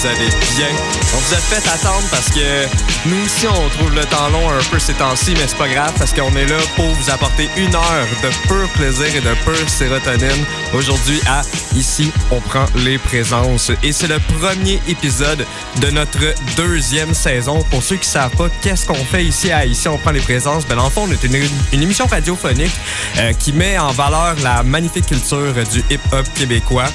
Vous allez bien. On vous a fait attendre parce que nous aussi, on trouve le temps long un peu ces temps-ci, mais c'est pas grave parce qu'on est là pour vous apporter une heure de pur plaisir et de pure sérotonine. Aujourd'hui, à Ici, on prend les présences. Et c'est le premier épisode de notre deuxième saison. Pour ceux qui savent pas qu'est-ce qu'on fait ici à Ici, on prend les présences, ben, dans fond, on est une, une émission radiophonique euh, qui met en valeur la magnifique culture du hip-hop québécois.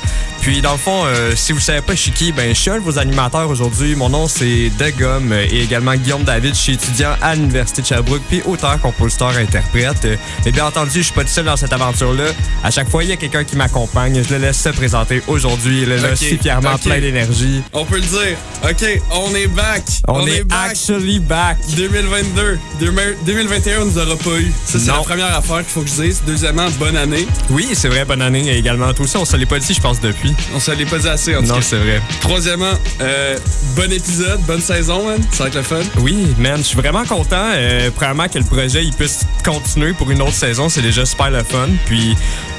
Puis, dans le fond, euh, si vous savez pas je suis qui, ben, je suis un de vos animateurs aujourd'hui. Mon nom, c'est Degum euh, et également Guillaume David. Je suis étudiant à l'Université de Sherbrooke, puis auteur, compositeur, interprète. Euh, Mais bien entendu, je suis pas tout seul dans cette aventure-là. À chaque fois, il y a quelqu'un qui m'accompagne. Je le laisse se présenter aujourd'hui. Il est là, Ok, si fièrement ok. plein d'énergie. On peut le dire. OK, on est back. On, est, back. actually back. 2022. Demi- 2021, on nous aura pas eu. Ça, c'est la première affaire qu'il faut que je dise. Deuxièmement, bonne année. Oui, c'est vrai, bonne année également. Toi aussi, on se l'est pas dit, je pense, depuis. On se l'est pas dit assez, en tout Non, c'est vrai. Troisièmement, euh, bon épisode, bonne saison, man. Ça va être le fun. Oui, man, je suis vraiment content. Euh, premièrement, que le projet il puisse continuer pour une autre saison, c'est déjà super le fun. Puis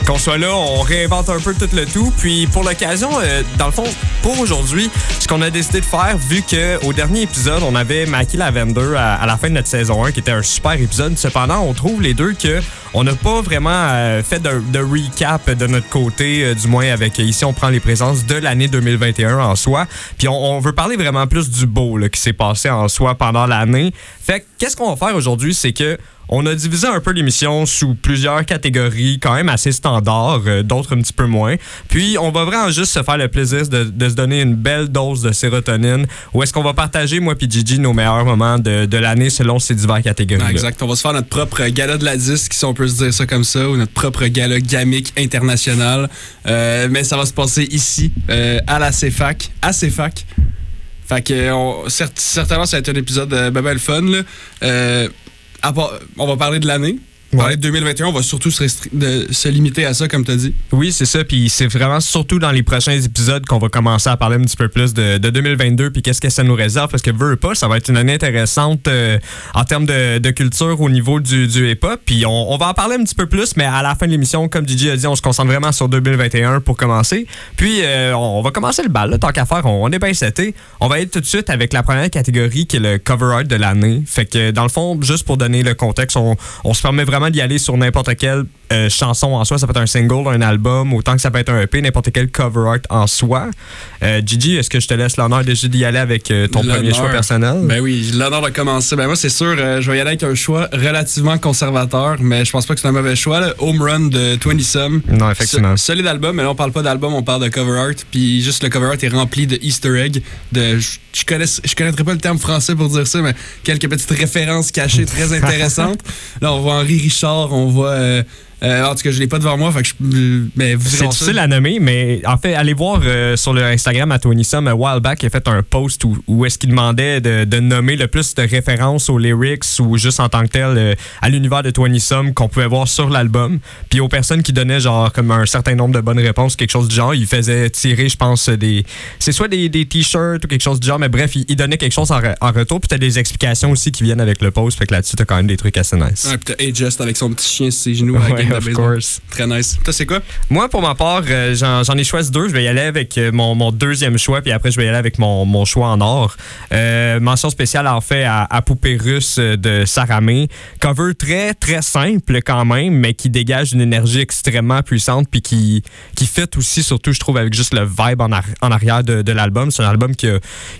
qu'on soit là, on réinvente un peu tout le tout. Puis pour l'occasion, euh, dans le fond, pour aujourd'hui, ce qu'on a décidé de faire, vu que au dernier épisode, on avait Mackie Lavender à, à la fin de notre saison 1, qui était un super épisode. Cependant, on trouve les deux que on n'a pas vraiment euh, fait de, de recap de notre côté, euh, du moins avec ici, on prend les présences de l'année 2021 en soi. Puis on, veut parler vraiment plus du beau qui s'est passé en soi pendant l'année. Fait que qu'est-ce qu'on va faire aujourd'hui, c'est que on a divisé un peu l'émission sous plusieurs catégories, quand même assez standards, euh, d'autres un petit peu moins. Puis, on va vraiment juste se faire le plaisir de, de se donner une belle dose de sérotonine, où est-ce qu'on va partager, moi puis Gigi, nos meilleurs moments de, de l'année selon ces diverses catégories. Ah, exact. On va se faire notre propre gala de la disque, si on peut se dire ça comme ça, ou notre propre gala gamique international. Euh, mais ça va se passer ici, euh, à la CFAC. À CFAC. Fait que, certainement, ça va être un épisode euh, ben, ben fun. Là. On va parler de l'année. De 2021, on va surtout se, restri- de- se limiter à ça, comme tu as dit. Oui, c'est ça. Puis c'est vraiment surtout dans les prochains épisodes qu'on va commencer à parler un petit peu plus de, de 2022 puis qu'est-ce que ça nous réserve. Parce que veut ou pas, ça va être une année intéressante euh, en termes de, de culture au niveau du, du hip-hop. Puis on, on va en parler un petit peu plus, mais à la fin de l'émission, comme DJ a dit, on se concentre vraiment sur 2021 pour commencer. Puis euh, on, on va commencer le bal. là, tant qu'à faire, on, on est bien seté. On va être tout de suite avec la première catégorie qui est le cover art de l'année. Fait que dans le fond, juste pour donner le contexte, on, on se permet vraiment d'y aller sur n'importe quelle euh, chanson en soi. Ça peut être un single, un album, autant que ça peut être un EP, n'importe quel cover art en soi. Euh, Gigi, est-ce que je te laisse l'honneur déjà d'y aller avec euh, ton premier choix personnel? Ben oui, l'honneur de commencer. Ben moi, c'est sûr, euh, je vais y aller avec un choix relativement conservateur, mais je pense pas que c'est un mauvais choix. Là. Home Run de 20 Some. non, effectivement. So- solide album, mais là, on parle pas d'album, on parle de cover art. Puis juste le cover art est rempli de Easter egg. De, je, je connais, je connaîtrais pas le terme français pour dire ça, mais quelques petites références cachées très intéressantes. là, on voit Henri Richard, on voit. Euh, en tout cas, je l'ai pas devant moi, fait que je. Mais vous C'est difficile à nommer, mais en fait, allez voir euh, sur le Instagram à Tony Sum, a while back, il a fait un post où, où est-ce qu'il demandait de, de nommer le plus de références aux lyrics ou juste en tant que tel euh, à l'univers de Tony Sum qu'on pouvait voir sur l'album. Puis aux personnes qui donnaient genre comme un certain nombre de bonnes réponses, quelque chose du genre, il faisait tirer, je pense, des. C'est soit des, des t-shirts ou quelque chose du genre, mais bref, il, il donnait quelque chose en, re- en retour. Puis t'as des explications aussi qui viennent avec le post. Fait que là-dessus, t'as quand même des trucs assez nice. Ouais, puis t'as Just avec son petit chien sur ses genoux Ouais. De of baseball. course. Très nice. Toi, c'est quoi? Moi, pour ma part, euh, j'en ai choisi deux. Je vais y aller avec euh, mon, mon deuxième choix, puis après, je vais y aller avec mon, mon choix en or. Euh, mention spéciale, en fait, à, à Poupée russe de Saramé. Cover très, très simple quand même, mais qui dégage une énergie extrêmement puissante, puis qui, qui fit aussi, surtout, je trouve, avec juste le vibe en, ar- en arrière de, de l'album. C'est un album qui,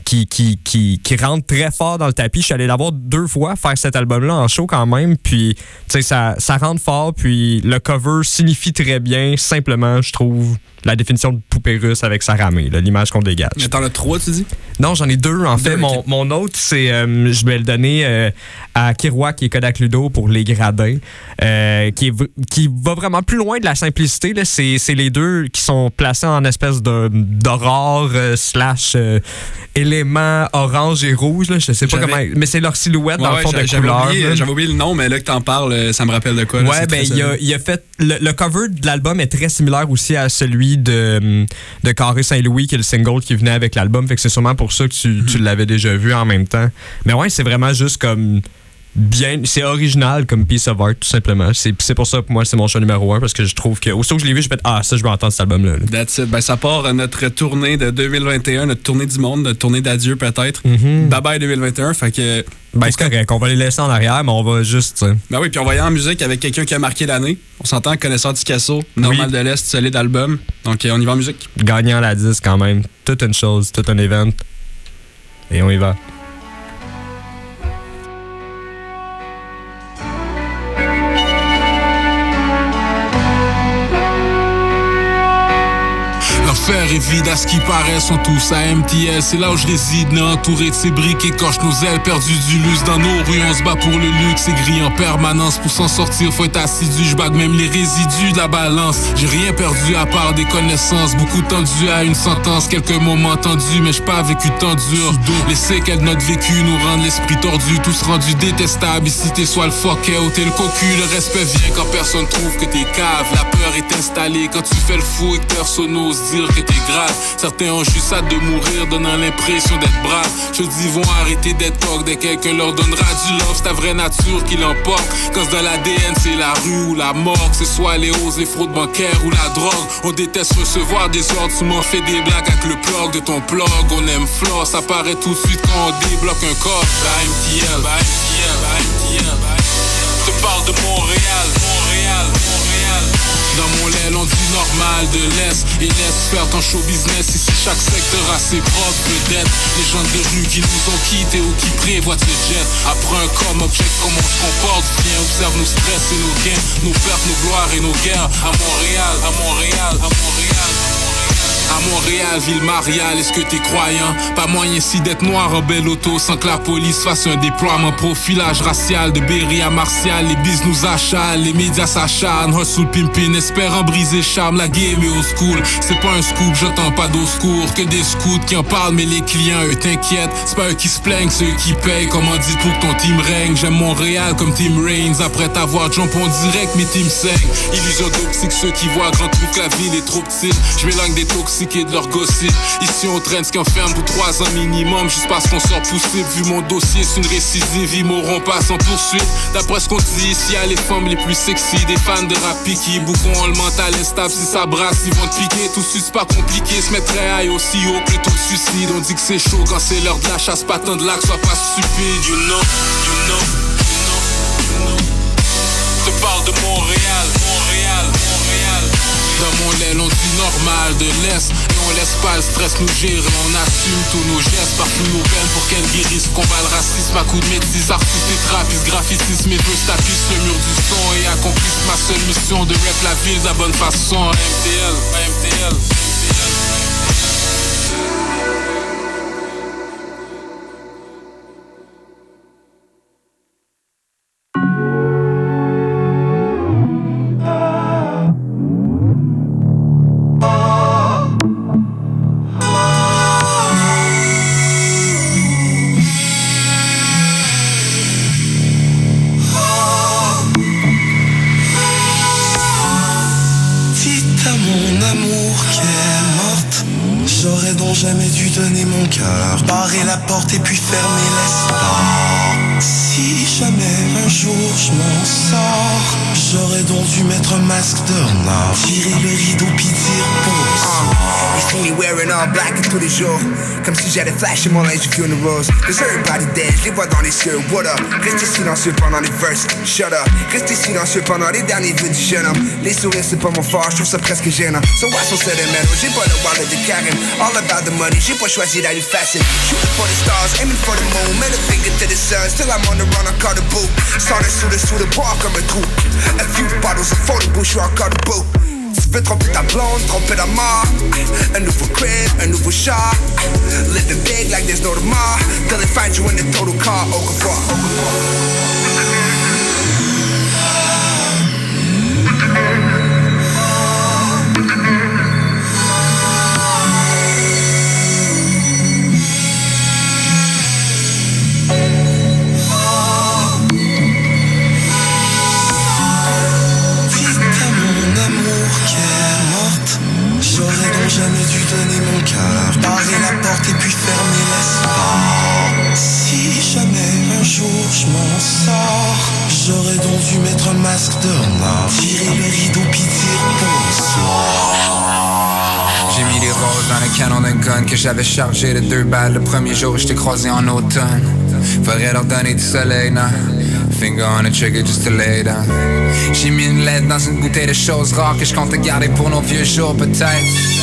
qui, qui, qui rentre très fort dans le tapis. Je suis allé l'avoir deux fois, faire cet album-là en show quand même, puis, tu sais, ça, ça rentre fort, puis le cover signifie très bien, simplement, je trouve, la définition de poupée russe avec sa ramée, l'image qu'on dégage. Mais t'en as trois, tu dis? Non, j'en ai deux. En fait, mon, mon autre, c'est. euh, je vais le donner euh, à Kiroak et Kodak Ludo pour Les Gradins, euh, qui, qui va vraiment plus loin de la simplicité. là. C'est c'est les deux qui sont placés en espèce de- d'aurore euh, slash élément orange et rouge. Là. Je sais pas comment. Mais c'est leur silhouette dans le fond de couleur. J'avais oublié le nom, mais là que t'en parles, ça me rappelle de quoi. là, Ouais, ben, il a, il a fait. Le, le cover de l'album est très similaire aussi à celui de, de Carré Saint-Louis, qui est le single qui venait avec l'album. Fait que c'est sûrement pour ça que tu, tu l'avais déjà vu en même temps. Mais ouais, c'est vraiment juste comme. Bien, c'est original comme piece of art, tout simplement. C'est pour ça que moi, c'est mon choix numéro un, parce que je trouve que, aussitôt que je l'ai vu, je fais Ah, ça, je vais entendre cet album-là. là. That's it. Ben, ça part euh, notre tournée de 2021, notre tournée du monde, notre tournée d'adieu peut-être. Mhm. Bye bye 2021. Fait que. Ben, c'est correct, on va les laisser en arrière, mais on va juste. Ben oui, puis on va y aller en musique avec quelqu'un qui a marqué l'année. On s'entend, connaisseur du Casso, Normal Oui. de l'Est, solide album. Donc euh, on y va en musique. gagnant la 10 quand même. Toute une chose, tout un event. Et on y va. L'enfer est vide à ce qui paraît, sont tous à MTL. C'est là où je réside, né entouré de ces briques écorche nos ailes, perdu du luxe dans nos rues. On se bat pour le luxe, gris en permanence. Pour s'en sortir, faut être assidu. Je bague même les résidus de la balance. J'ai rien perdu à part des connaissances. Beaucoup tendu à une sentence, quelques moments tendus, mais j'ai pas vécu tant dur. Les séquelles de notre vécu nous rendent l'esprit tordu, tous rendus détestables. Ici t'es soit le fuck ou t'es le cocu. Le respect vient quand personne trouve que t'es cave. La peur est installée quand tu fais le fou et que personne n'ose dire Certains ont juste hâte de mourir, donnant l'impression d'être brave. Je dis, vont arrêter d'être toc dès quelqu'un leur donnera du love. C'est ta vraie nature qui l'emporte. Quand c'est dans l'ADN, c'est la rue ou la mort. Que ce soit les hausses, les fraudes bancaires ou la drogue. On déteste recevoir des ordres. Tu m'en fais des blagues avec le plug de ton plug. On aime floss, ça paraît tout de suite quand on débloque un corps. MTL, MTL, MTL. Je parle de Montréal, Montréal. Dans mon l'aile, on dit normal de l'Est. Et laisse faire ton show business. Ici chaque secteur a ses propres vedettes Les gens de rue qui nous ont quittés ou qui prévoient le jet Après un com, object comment on se comporte? Viens, observe nos stress et nos gains Nos pertes, nos gloires et nos guerres. À Montréal, à Montréal, à Montréal à Montréal, ville mariale, est-ce que t'es croyant? Pas moyen ici d'être noir en belle auto sans que la police fasse un déploiement profilage racial de Berry à Martial. Les bis nous achalent, les médias s'acharnent. Hustle pimpin, espérant briser charme. La game est au school, c'est pas un scoop, j'entends pas d'au secours. Que des scouts qui en parlent, mais les clients, eux t'inquiètent. C'est pas eux qui se plaignent, c'est eux qui payent. Comment dit pour que ton team règne? J'aime Montréal comme Team Reigns. Après t'avoir jump on direct, mes teams saignent. Illusion d'optique, ceux qui voient grand trouvent que la ville est trop petite. Je m'éloigne des toxiques de leur gossip. Ici on traîne ce qu'on ferme pour 3 ans minimum. Juste parce qu'on sort poussé. Vu mon dossier, c'est une récidive. Ils mourront pas sans poursuite. D'après ce qu'on dit, ici y a les femmes les plus sexy. Des fans de rap qui ont le mental instable. Si ça brasse, ils vont te piquer. Tout c'est pas compliqué. Se mettre high aussi haut que taux de suicide. On dit que c'est chaud quand c'est l'heure de la chasse. Pas tant de lac, sois pas stupide. You know, you know, On dit normal de l'Est. Et on laisse pas le stress nous gérer. On assume tous nos gestes, partout nos veines Pour qu'elles guérissent, combat le racisme À coups de métis, artistes et trappistes. Graphitisme et vœux tapissent le mur du son. Et accomplissent ma seule mission De rap la ville de la bonne façon. MTL, MTL, Comme si j'allais flasher mon linge du funerals Cause everybody dead, les vois dans les cieux. What up? Restez silencieux pendant les verses. Shut up. Restez silencieux pendant les derniers vœux du jeune homme. Les sourires c'est pas mon fort, je trouve ça presque gênant. So why so sentimental? J'ai pas le wallet de Karen. All about the money, j'ai pas choisi d'aller fashion Shooting for the stars, aiming for the moon. Middle finger to the sun, still I'm on the run, I call the boot. Started sous le sous le bois comme un trou A few bottles of photo bouche, je encore debout tu veux tromper ta blonde, tromper la mort Un nouveau crib, un nouveau chat Living big like there's no tomorrow. Till they find you in the total car, au revoir. Dites cœur Barrer la porte et puis fermer l'espace Si jamais un jour je m'en sors J'aurais donc dû mettre un masque de renard Tirer le rideau puis dire bonsoir J'ai mis des roses dans le canon d'un gun que j'avais chargé de deux balles le premier jour où je t'ai croisé en automne. Faudrait leur donner du soleil, non? Finger on the trigger just to lay down. J'ai mis une lettre dans une bouteille de choses rares que je compte garder pour nos vieux jours peut-être.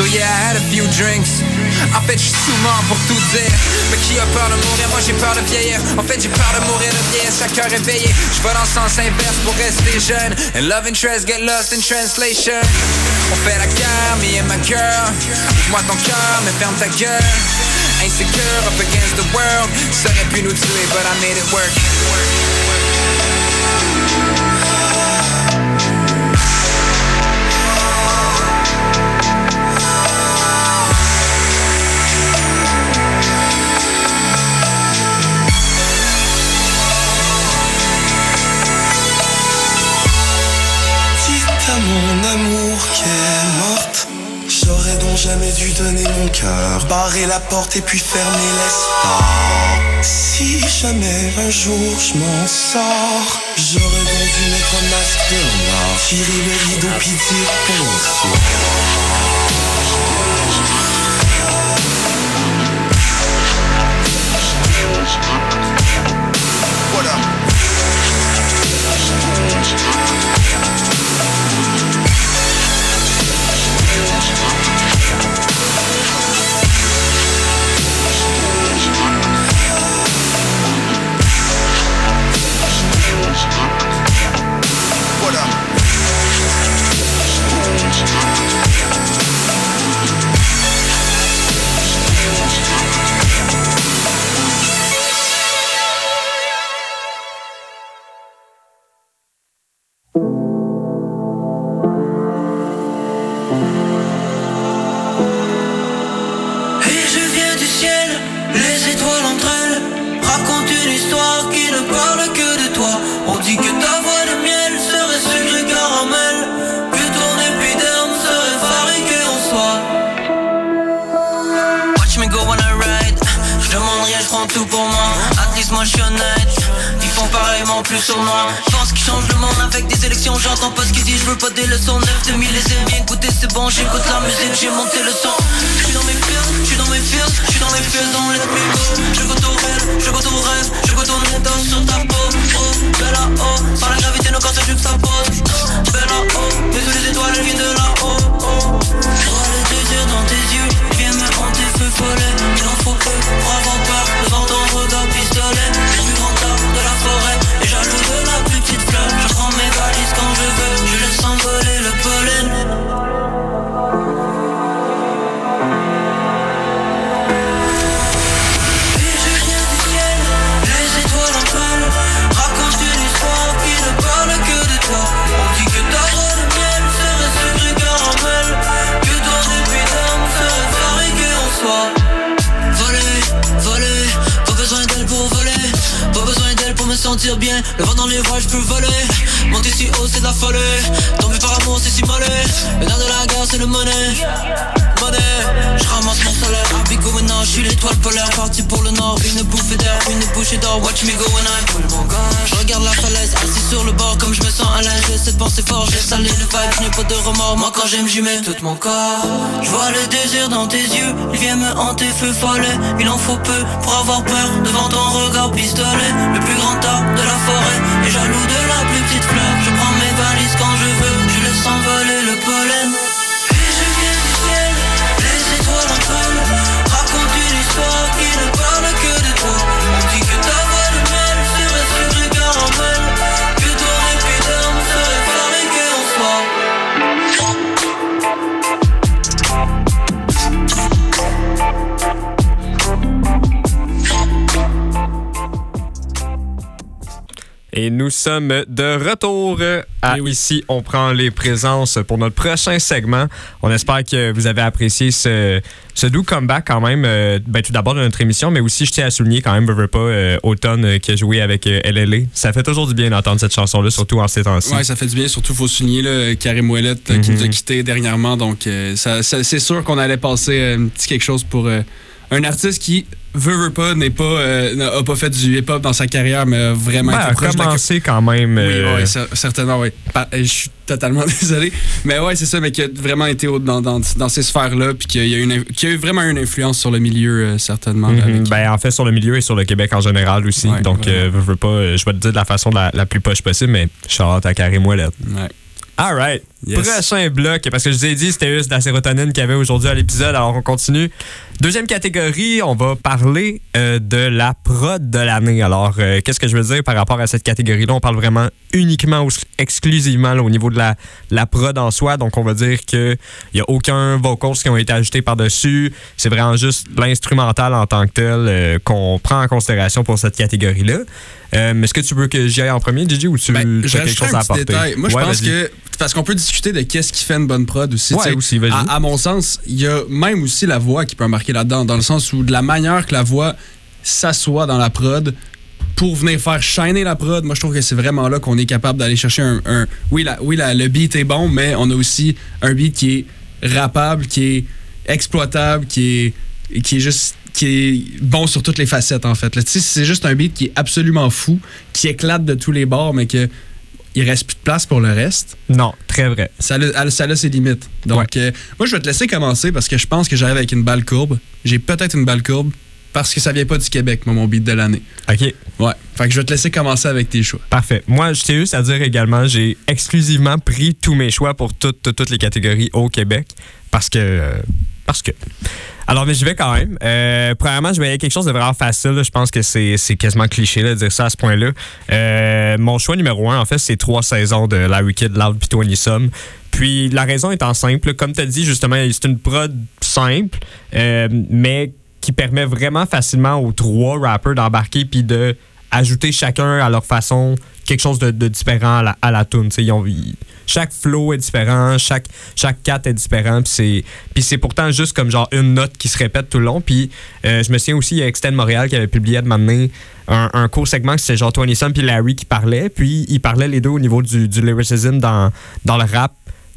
So yeah, I had a few drinks. En fait, je suis sous mort pour tout dire. Mais qui a peur de mourir? Moi j'ai peur de vieillir. En fait, j'ai peur de mourir de vieillesse, chaque heure réveillé. Je vais dans le sens inverse pour rester jeune. And love interest get lost in translation. On fait la guerre, me and my girl. Ouvre-moi ton cœur, mais ferme ta gueule. Insecure up against the world. Ça aurait pu nous tuer, but I made it work. Barrer la porte et puis fermer l'espace. Si jamais un jour je m'en sors J'aurais donc dû mettre un masque de Tirer le rideau puis dire bonsoir moi quand j'aime j'y tout mon corps. Je vois le désir dans tes yeux, il vient me hanter, feu follet, il en faut peu pour avoir peur devant ton regard pistolet, le plus grand arbre de la forêt, et jaloux de la plus petite fleur, Et nous sommes de retour à ici. On prend les présences pour notre prochain segment. On espère que vous avez apprécié ce, ce doux comeback quand même. euh, ben, tout d'abord de notre émission, mais aussi je tiens à souligner quand même, veux, veux pas, euh, Automne euh, qui a joué avec LLA. Ça fait toujours du bien d'entendre cette chanson-là, surtout en ces temps-ci. Ouais, ça fait du bien. Surtout, faut souligner là, Karim Ouellet euh, qui Mhm. nous a quittés dernièrement. Donc, euh, ça, ça- c'est sûr qu'on allait passer un petit quelque chose pour euh, un artiste qui, veut, veut pas, n'est pas, euh, a pas fait du hip-hop dans sa carrière, mais a vraiment Ben, été a la commencé quand même. Oui, euh, ouais, cer- certainement, oui. Je suis totalement désolé. Mais ouais, c'est ça, mais qui a vraiment été dans, dans, dans ces sphères-là, puis qui a, une, inf- qui a eu vraiment une influence sur le milieu, euh, certainement. Mhm. avec- Ben, en fait, sur le milieu et sur le Québec en général aussi. Ouais, Donc, vraiment. euh, veux, veux pas, je vais te dire de la façon la, la plus poche possible, mais Charlotte à Karim Ouellet. Ouais. All right. Yes. Prochain bloc, parce que je vous ai dit, c'était juste de la sérotonine qu'il y avait aujourd'hui à l'épisode, alors on continue. Deuxième catégorie, on va parler euh, de la prod de l'année. Alors, euh, qu'est-ce que je veux dire par rapport à cette catégorie-là? On parle vraiment uniquement ou exclusivement là, au niveau de la, la prod en soi. Donc, on va dire qu'il n'y a aucun vocals qui ont été ajoutés par-dessus. C'est vraiment juste l'instrumental en tant que tel euh, qu'on prend en considération pour cette catégorie-là. Est-ce que tu veux que j'y aille en premier, Gigi, ou tu Ben, as quelque chose à apporter? détail. Moi, je pense que. Parce qu'on peut discuter de qu'est-ce qui fait une bonne prod aussi. Ouais, aussi. À, à mon sens, il y a même aussi la voix qui peut embarquer là-dedans, dans le sens où de la manière que la voix s'assoit dans la prod pour venir faire shiner la prod, moi je trouve que c'est vraiment là qu'on est capable d'aller chercher un. un- oui, la, oui la- le beat est bon, mais on a aussi un beat qui est rappable, qui est exploitable, qui est, qui est juste qui est bon sur toutes les facettes en fait. c'est juste un beat qui est absolument fou, qui éclate de tous les bords, mais que il reste plus de place pour le reste. Non, très vrai. Ça a, ça a ses limites. Donc, euh, moi, je vais te laisser commencer parce que je pense que j'arrive avec une balle courbe. J'ai peut-être une balle courbe parce que ça vient pas du Québec, moi, mon beat de l'année. OK. Ouais. Fait que je vais te laisser commencer avec tes choix. Parfait. Moi, je tiens juste à dire également, j'ai exclusivement pris tous mes choix pour toutes, toutes, toutes les catégories au Québec parce que. euh, parce que. Alors, mais je vais quand même. Euh, premièrement, je vais quelque chose de vraiment facile. Je pense que c'est quasiment cliché de dire ça à ce point-là. Euh, mon choix numéro un, en fait, c'est trois saisons de Larry Kidd, Loud puis Tony Sum. Puis la raison étant simple, comme tu as dit justement, c'est une prod simple, euh, mais qui permet vraiment facilement aux trois rappers d'embarquer puis de ajouter chacun à leur façon quelque chose de, différent à la, à la tune. Ils ont- chaque flow est différent, chaque, chaque cat est différent, puis c'est, pourtant juste comme genre une note qui se répète tout le long. Puis euh, je me souviens aussi, il y a Extend Montréal qui avait publié à m'amener un, un court segment que c'était genre Tony Sun puis Larry qui parlaient, puis ils parlaient les deux au niveau du, lyricism dans, dans le rap,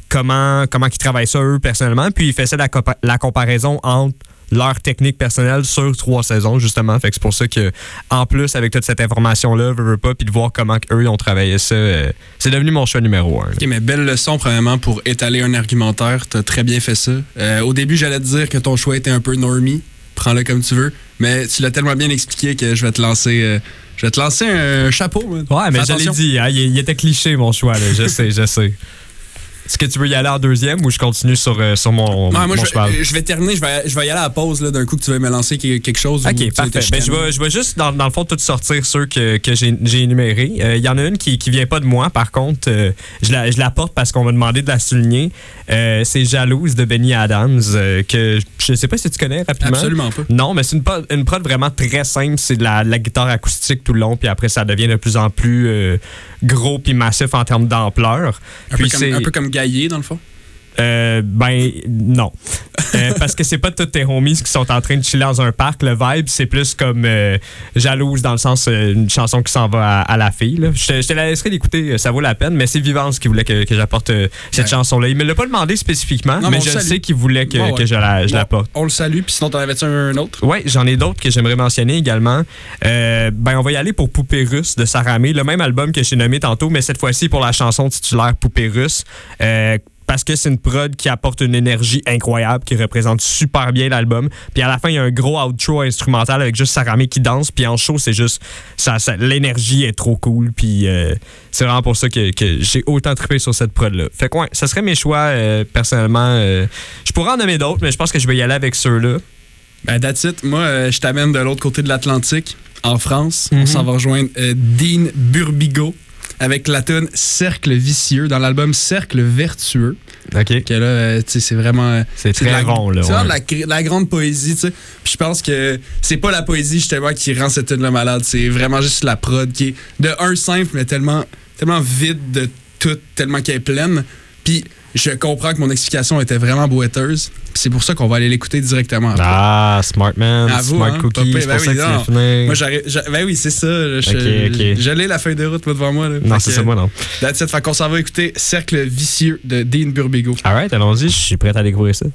comment, comment ils travaillent ça eux personnellement, puis ils faisaient la comparaison entre leur technique personnelle sur trois saisons, justement. Fait que c'est pour ça que, en plus, avec toute cette information-là, veux, veux pas, puis de voir comment eux ont travaillé ça, euh, c'est devenu mon choix numéro un. Ok, mais belle leçon, premièrement, pour étaler un argumentaire. T'as très bien fait ça. Euh, au début, j'allais te dire que ton choix était un peu normie. Prends-le comme tu veux. Mais tu l'as tellement bien expliqué que je vais te lancer, euh, je vais te lancer un chapeau. Ouais, mais Fais je l'ai attention. dit, hein, il, il était cliché, mon choix, là. Je sais, je sais. Est-ce que tu veux y aller en deuxième ou je continue sur, euh, sur mon, Non, moi, mon je, cheval? je vais terminer. Je vais, je vais y aller à la pause là, d'un coup que tu vas me lancer que- quelque chose. Ok, parfait. Ben, je, vais, je vais juste, dans, dans le fond, tout sortir ceux que, que j'ai j'ai énumérés. Euh, Il y en a une qui ne vient pas de moi, par contre, euh, je, la, je la porte parce qu'on m'a demandé de la souligner. Euh, c'est Jalouse de Benny Adams, euh, que je ne sais pas si tu connais rapidement. Absolument pas. Non, mais c'est une, prod- une prod vraiment très simple. C'est de la, de la guitare acoustique tout le long, puis après, ça devient de plus en plus euh, gros puis massif en termes d'ampleur. Un, un peu comme Gaillé, dans le fond? Euh, ben, non. Euh, parce que c'est pas tous tes homies qui sont en train de chiller dans un parc. Le vibe, c'est plus comme euh, jalouse dans le sens une chanson qui s'en va à, à la fille. là. Je te, je te la laisserai l'écouter, ça vaut la peine, mais c'est Vivance qui voulait que, que j'apporte cette Ouais. chanson-là. Il me l'a pas demandé spécifiquement, Non, mais je sais qu'il voulait que, ouais. que je la- je Bon, l'apporte. On le salue, puis sinon, t'en avais-tu un autre? Oui, j'en ai d'autres que j'aimerais mentionner également. Ben, on va y aller pour Poupée russe de Saramé, le même album que j'ai nommé tantôt, mais cette fois-ci pour la chanson titulaire Poupée russe. Parce que c'est une prod qui apporte une énergie incroyable, qui représente super bien l'album. Puis à la fin, il y a un gros outro instrumental avec juste Saramé qui danse. Puis en show, c'est juste. Ça, ça- L'énergie est trop cool. Puis euh, c'est vraiment pour ça que, que j'ai autant trippé sur cette prod-là. Fait que ouais, ça serait mes choix euh, personnellement. euh, je pourrais en nommer d'autres, mais je pense que je vais y aller avec ceux-là. Ben, that's it. Moi, je t'amène de l'autre côté de l'Atlantique, en France. On Mhm. s'en va rejoindre Dean Burbigo avec la tune Cercle vicieux dans l'album Cercle vertueux. OK. Que là, euh, tu sais, c'est vraiment. euh, C'est très la, rond, là. c'est vraiment ouais. de la, de la grande poésie, tu sais. Puis je pense que c'est pas la poésie, justement, qui rend cette tune-là malade. C'est vraiment juste la prod qui est de un simple, mais tellement, tellement vide de tout, tellement qu'elle est pleine. Puis je comprends que mon explication était vraiment boiteuse. C'est pour ça qu'on va aller l'écouter directement. après. Ah, Smart Man, À vous, Smart hein, Cookie, c'est Ben ça oui, que. Moi, j'arrive. j'a- Ben oui, c'est ça. là, Je, Ok, ok. je l'ai la feuille de route moi, devant moi. Là. Non, c'est ça, moi, non. That's it. Fait qu'on s'en va écouter Cercle vicieux de Dean Burbigo. Alright, allons-y, je suis prêt à découvrir ça.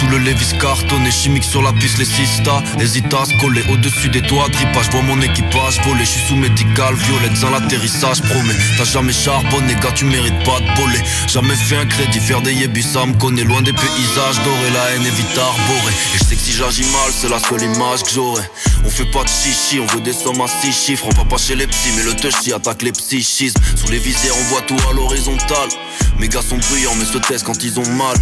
Sous le Levis cartonné Chimique sur la piste les sistas Hésite à se coller au-dessus des toits Drippage, vois mon équipage voler. Je suis sous médical, violette dans l'atterrissage. Promets, t'as jamais charbonné Gars tu mérites pas de voler. Jamais fait un crédit, faire des yébis Ça me connaît. Loin des paysages Doré, la haine est vite arborée. Et je sais que si j'agis mal c'est la seule image que j'aurai. On fait pas de chichi, on veut des sommes à six chiffres. On va pas chez les psys mais le touchy attaque les psychismes. Sous les visières on voit tout à l'horizontale Mes gars sont bruyants mais se taisent quand ils ont mal.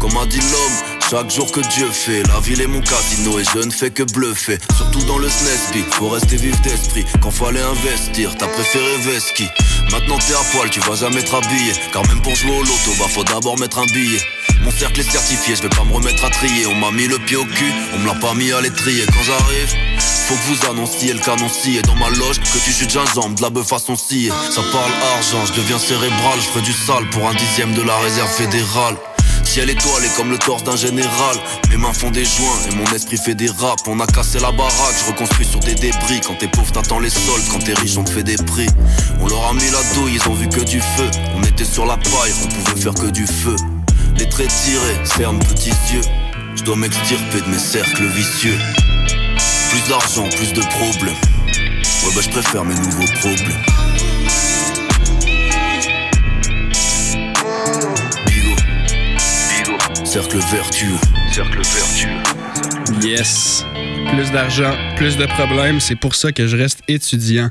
Comme a dit l'homme, chaque jour que Dieu fait La ville est mon casino et je ne fais que bluffer. Surtout dans le SNESB, faut rester vif d'esprit. Quand fallait investir, t'as préféré Veski Maintenant t'es à poil, tu vas jamais te rhabiller. Car même pour jouer au loto, bah faut d'abord mettre un billet mon cercle est certifié, je vais pas me remettre à trier. On m'a mis le pied au cul, on me l'a pas mis à l'étrier. Quand j'arrive, faut que vous annonciez le canon scié Dans ma loge, que tu juges gingembre, de la bœuf façon sciée Ça parle argent, je deviens cérébral. Je ferai du sale pour un dixième de la réserve fédérale. Ciel étoilé comme le torse d'un général Mes mains font des joints et mon esprit fait des raps On a cassé la baraque, je reconstruis sur des débris. Quand t'es pauvre t'attends les soldes, quand t'es riche on te fait des prix. On leur a mis la douille, ils ont vu que du feu. On était sur la paille, on pouvait faire que du feu Les traits tirés, ferme petits yeux Je dois m'extirper de mes cercles vicieux Plus d'argent, plus de problèmes Ouais bah je préfère mes nouveaux problèmes Bigo, Bigo, cercle vertueux, cercle vertueux. Yes. Plus d'argent, plus de problèmes. C'est pour ça que je reste étudiant.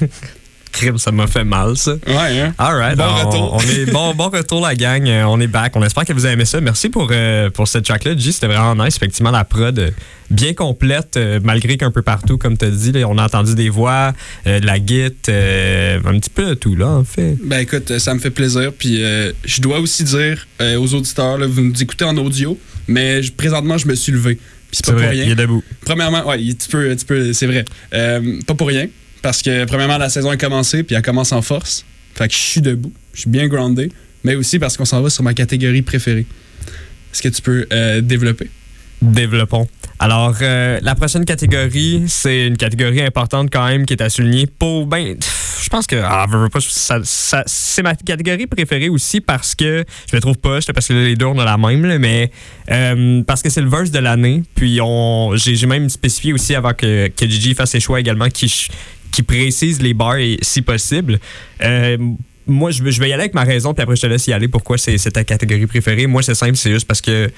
Crime, ça m'a fait mal, ça. Ouais, hein? Alright, Bon on, retour. on est bon, bon retour la gang, Euh, on est back. On espère que vous avez aimé ça. Merci pour euh, pour cette track là, G, c'était vraiment nice. Effectivement, la prod euh, bien complète, euh, malgré qu'un peu partout, comme tu as dit, là, on a entendu des voix, euh, de la git, euh, un petit peu de tout là, en fait. Ben écoute, ça me fait plaisir. Puis je dois aussi dire aux auditeurs, là, vous nous écoutez en audio, mais je- présentement, je me suis levé. Puis c'est pas pour vrai, il rien. est debout. Premièrement, ouais, tu peux, tu peux, c'est vrai. Pas pour rien. Parce que premièrement, la saison a commencé, puis elle commence en force. Fait que je suis debout, je suis bien groundé. Mais aussi parce qu'on s'en va sur ma catégorie préférée. Est-ce que tu peux euh, développer? Développons. Alors, euh, la prochaine catégorie, c'est une catégorie importante quand même qui est à souligner pour, ben, je pense que, ah, c'est ma catégorie préférée aussi parce que, je me trouve pas, parce que les deux, on a la même, là, mais euh, parce que c'est le verse de l'année. Puis, on, j'ai, même spécifié aussi avant que, que Gigi fasse ses choix également qui, qui précise les bars si possible. Euh, moi, je vais, y aller avec ma raison, puis après, je te laisse y aller. Pourquoi c'est ta catégorie préférée? Moi, c'est simple, c'est juste parce que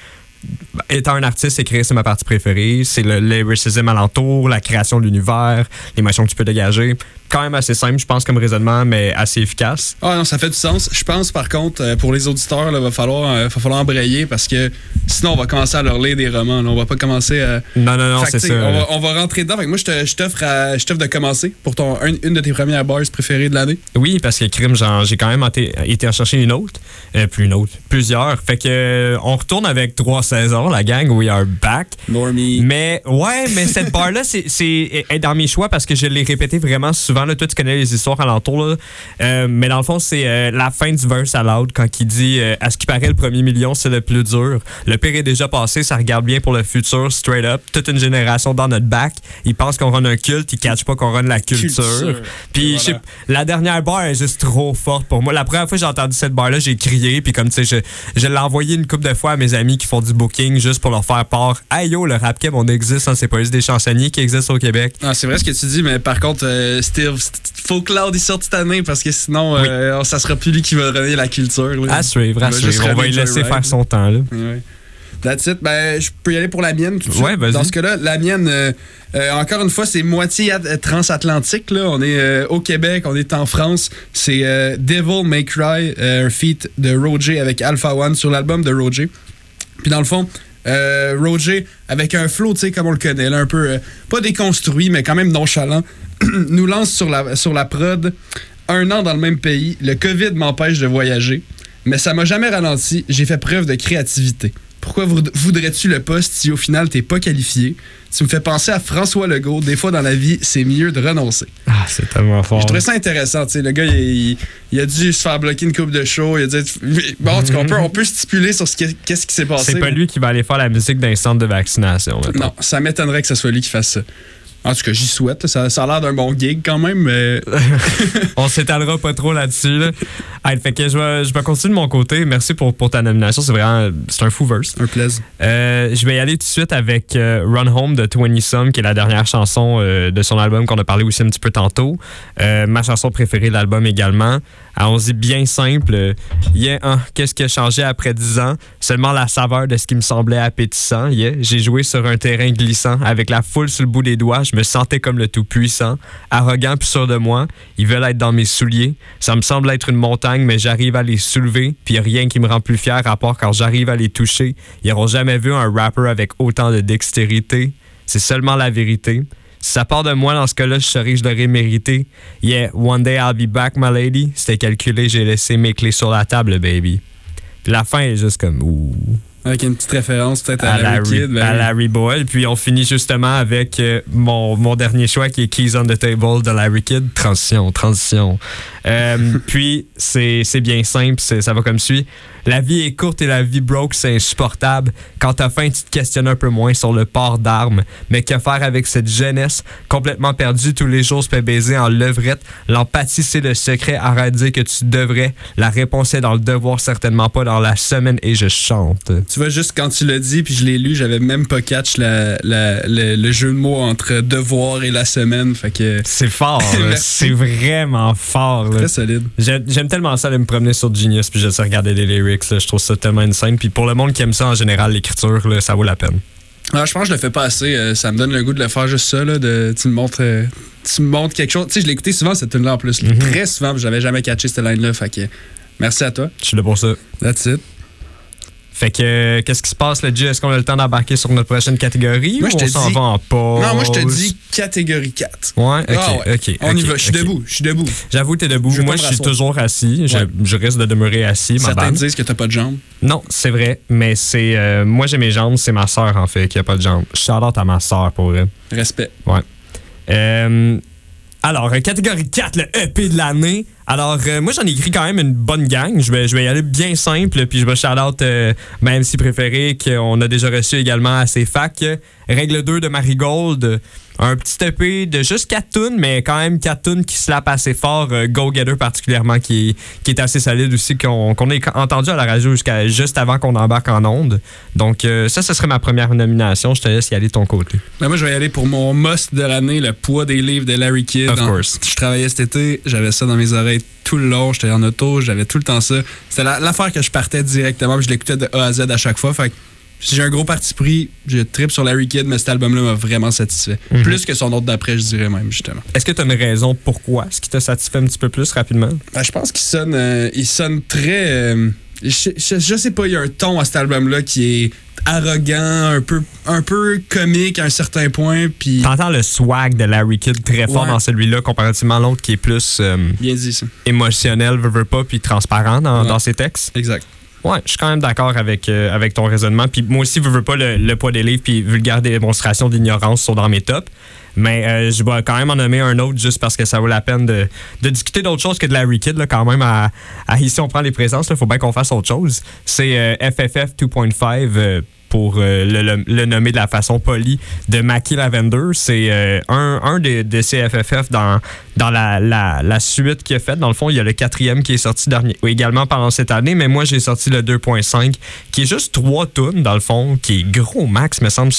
étant un artiste, écrire, c'est ma partie préférée. C'est le lyricism alentour, la création de l'univers, l'émotion que tu peux dégager. Quand même assez simple, je pense, comme raisonnement, mais assez efficace. Ah non, ça fait du sens. Je pense, par contre, euh, pour les auditeurs, il va falloir, euh, va falloir embrayer parce que sinon, on va commencer à leur lire des romans. là. On va pas commencer à. Non, non, non, c'est ça. On va, on va rentrer dedans. Fait que moi, je t'offre je de commencer pour ton, un- une de tes premières bars préférées de l'année. Oui, parce que crime, j'ai quand même été, été en chercher une autre. Euh, plus une autre. Plusieurs. Fait que euh, on retourne avec trois saisons, la gang, we are back. Normie. Mais ouais, mais cette barre-là, c'est- c'est est dans mes choix parce que je l'ai répété vraiment souvent. Là, toi, tu connais les histoires alentour. Là. Euh, mais dans le fond, c'est euh, la fin du verse à loud quand il dit euh, À ce qui paraît, le premier million, c'est le plus dur. Le pire est déjà passé, ça regarde bien pour le futur, straight up. Toute une génération dans notre back. Ils pensent qu'on run un culte, ils catchent pas qu'on run la culture. Culture. Puis, Et je sais- voilà. la dernière barre est juste trop forte pour moi. La première fois que j'ai entendu cette barre-là, j'ai crié. Puis, comme tu sais, je, je l'ai envoyé une couple de fois à mes amis qui font du booking juste pour leur faire part. Hey yo, le rap on existe, hein, c'est pas juste des chansonniers qui existent au Québec. Ah, c'est vrai ce que tu dis, mais par contre, euh, Steve, faut que Cloud il sorte cette année parce que sinon, euh, ça sera plus lui qui va donner la culture. là. À suivre, à suivre. On va lui laisser faire son temps. Là. Ouais. That's it. Ben, je peux y aller pour la mienne tout de suite. Ouais, vas-y. Dans ce cas-là, la mienne, euh, euh, encore une fois, c'est moitié euh, transatlantique. Là. On est euh, au Québec, on est en France. C'est Devil May Cry, un feat de Roger avec Alpha One sur l'album de Roger. Puis dans le fond, Roger, avec un flow, tu sais, comme on le connaît, là, un peu, pas déconstruit, mais quand même nonchalant, nous lance sur la, sur la prod un an dans le même pays. Le COVID m'empêche de voyager, mais ça m'a jamais ralenti. J'ai fait preuve de créativité. Pourquoi voud- voudrais-tu le poste si au final t'es pas qualifié? Tu me fais penser à François Legault. Des fois dans la vie, c'est mieux de renoncer. Ah, c'est tellement fort. Je trouvais ça intéressant. tu sais, Le gars, il, il- a dû se faire bloquer une coupe de show. Il a dit, bon, cas, on peut, on peut stipuler sur ce qui- qu'est-ce qui s'est passé. C'est pas lui qui va aller faire la musique d'un centre de vaccination. Non, ça m'étonnerait que ce soit lui qui fasse ça. En tout cas, j'y souhaite. Ça, ça a l'air d'un bon gig quand même, mais. On s'étalera pas trop là-dessus. Là. Hey, fait que je vais, je vais continuer de mon côté. Merci pour, pour ta nomination. C'est vraiment c'est un fou verse. Un plaisir. Euh, je vais y aller tout de suite avec euh, Run Home de 20 Some, qui est la dernière chanson euh, de son album qu'on a parlé aussi un petit peu tantôt. Ma chanson préférée de l'album également. Allons-y bien simple. Yeah, hein, qu'est-ce qui a changé après 10 ans? Seulement la saveur de ce qui me semblait appétissant. Yeah, j'ai joué sur un terrain glissant. Avec la foule sur le bout des doigts, je me sentais comme le tout-puissant. Arrogant puis sûr de moi. Ils veulent être dans mes souliers. Ça me semble être une montagne, mais j'arrive à les soulever. Puis rien qui me rend plus fier à part quand j'arrive à les toucher. Ils n'auront jamais vu un rapper avec autant de dextérité. C'est seulement la vérité. Si ça part de moi, dans ce cas-là, je saurais que je l'aurais mérité. Yeah, one day I'll be back, my lady. C'était calculé, j'ai laissé mes clés sur la table, baby. Puis la fin est juste comme ouh. Avec une petite référence peut-être à, À la Larry, Kid. ben à oui. Larry Boyle. Puis on finit justement avec euh, mon, mon dernier choix qui est Keys on the Table de Larry Kidd. Transition, transition. Euh, puis c'est bien simple, ça va comme suit. La vie est courte et la vie broke, c'est insupportable. Quand t'as faim, tu te questionnes un peu moins sur le port d'armes. Mais que faire avec cette jeunesse complètement perdue tous les jours se fait baiser en levrette? L'empathie, c'est le secret. Arrête de dire que tu devrais. La réponse est dans le devoir, certainement pas dans la semaine. Et je chante. Tu vois, juste quand tu l'as dit, puis je l'ai lu, j'avais même pas catch la- la- le, le jeu de mots entre devoir et la semaine. Fait que. C'est fort, c'est vraiment fort. Très solide. J'aime tellement ça de me promener sur Genius puis je sais regarder les lyrics. là. Je trouve ça tellement insane. Puis pour le monde qui aime ça en général, l'écriture, ça vaut la peine. Ah, je pense que je le fais pas assez. euh, ça me donne le goût de le faire juste ça. Là, de, tu, me montres, euh, tu me montres quelque chose. Tu sais, je l'ai écouté souvent cette tune là en plus. Mhm. Très souvent, j'avais jamais catché cette line-là. Fait que merci à toi. Je suis là pour ça. That's it. Fait que, euh, qu'est-ce qui se passe, le G? Est-ce qu'on a le temps d'embarquer sur notre prochaine catégorie Moi, ou je te on s'en dis- va en pause? Non, moi, je te dis catégorie 4. Ouais, ok, Ah ouais. ok. On y va. Je suis debout. Je suis debout. J'avoue, t'es debout. Je Moi, je suis toujours assis. Je, Ouais. je risque de demeurer assis, ma Certains bande. disent que t'as pas de jambes. Non, c'est vrai, mais c'est. euh, moi, j'ai mes jambes, c'est ma soeur, en fait, qui a pas de jambes. Shout out à ma soeur, pour vrai. Respect. Ouais. Euh, alors, euh, catégorie 4, le EP de l'année. Alors, euh, moi, j'en ai écrit quand même une bonne gang. Je vais, je vais y aller bien simple, puis je vais shout-out euh, ma MC préférée qu'on a déjà reçu également à ses facs. Règle 2 de Marigold. Un petit EP de juste 4 tunes, mais quand même 4 tunes qui slap assez fort. Euh, Go Getter particulièrement, qui est, qui est assez solide aussi, qu'on qu'on a entendu à la radio jusqu'à juste avant qu'on embarque en onde. Donc, ça, ce serait ma première nomination. Je te laisse y aller de ton côté. Ben, moi, je vais y aller pour mon must de l'année, le poids des livres de Larry Kidd. Of course. Je travaillais cet été, j'avais ça dans mes oreilles tout le long, j'étais en auto, j'avais tout le temps ça. C'était la- l'affaire que je partais directement, puis je l'écoutais de A à Z à chaque fois. Fait que j'ai un gros parti pris. Je tripe sur Larry Kidd, mais cet album-là m'a vraiment satisfait. Mhm. Plus que son autre d'après, je dirais même, justement. Est-ce que tu as une raison pourquoi? Ce qui t'a satisfait un petit peu plus rapidement? Ben, je pense qu'il sonne, euh, il sonne très. euh, je, je- je sais pas, il y a un ton à cet album-là qui est arrogant, un peu, un peu comique à un certain point. Puis. T'entends le swag de Larry Kidd très fort Ouais. dans celui-là, comparativement à l'autre qui est plus euh, Bien dit, ça. émotionnel, veut, veut pas, puis transparent dans, Ouais. dans ses textes. Exact. Ouais, je suis quand même d'accord avec, euh, avec ton raisonnement. Puis moi aussi, veux, veux pas, le, le poids des livres puis vulgaire démonstration d'ignorance sont dans mes tops. Mais euh, je vais quand même en nommer un autre juste parce que ça vaut la peine de, de discuter d'autre chose que de Larry Kidd, là, quand même. À, ici, on prend les présences, il faut bien qu'on fasse autre chose. C'est FFF 2.5 euh, pour euh, le, nommer de la façon polie de Mackie Lavender. C'est euh, un, un des, de ces FFF dans, dans la, la, suite qu'il a faite. Dans le fond, il y a le quatrième qui est sorti dernier, également pendant cette année, mais moi j'ai sorti le 2.5 qui est juste trois tunes dans le fond, qui est gros max, me semble,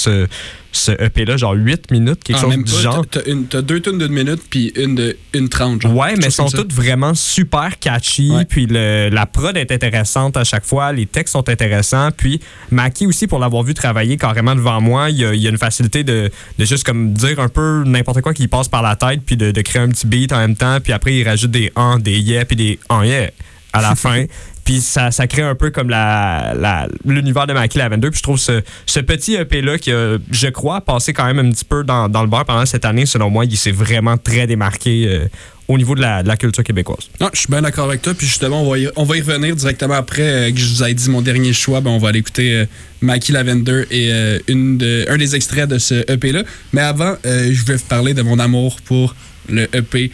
ce EP-là, genre 8 minutes, quelque Ah, chose du pas, genre. t'as- deux tunes d'une minute, puis une de une trente. genre. Ouais, mais sont toutes vraiment super catchy. Ouais. Puis le- la prod est intéressante à chaque fois. Les textes sont intéressants. Puis Maki aussi, pour l'avoir vu travailler carrément devant moi, il y a, il y a une facilité de, de juste comme dire un peu n'importe quoi qui passe par la tête, puis de, de créer un petit beat en même temps. Puis après, il rajoute des en, des yeah, puis des en yeah à la fin. Puis ça, ça crée un peu comme la, la- l'univers de Maki Lavender. Puis je trouve ce, ce petit EP-là qui a, je crois, passé quand même un petit peu dans, dans le beurre pendant cette année, selon moi, il s'est vraiment très démarqué euh, au niveau de la, de la culture québécoise. Non, je suis bien d'accord avec toi. Puis justement, on va y, on va y revenir directement après euh, que je vous ai dit mon dernier choix. Ben, on va aller écouter euh, Mackie Lavender et euh, une de- un des extraits de ce EP-là. Mais avant, je vais vous parler de mon amour pour le EP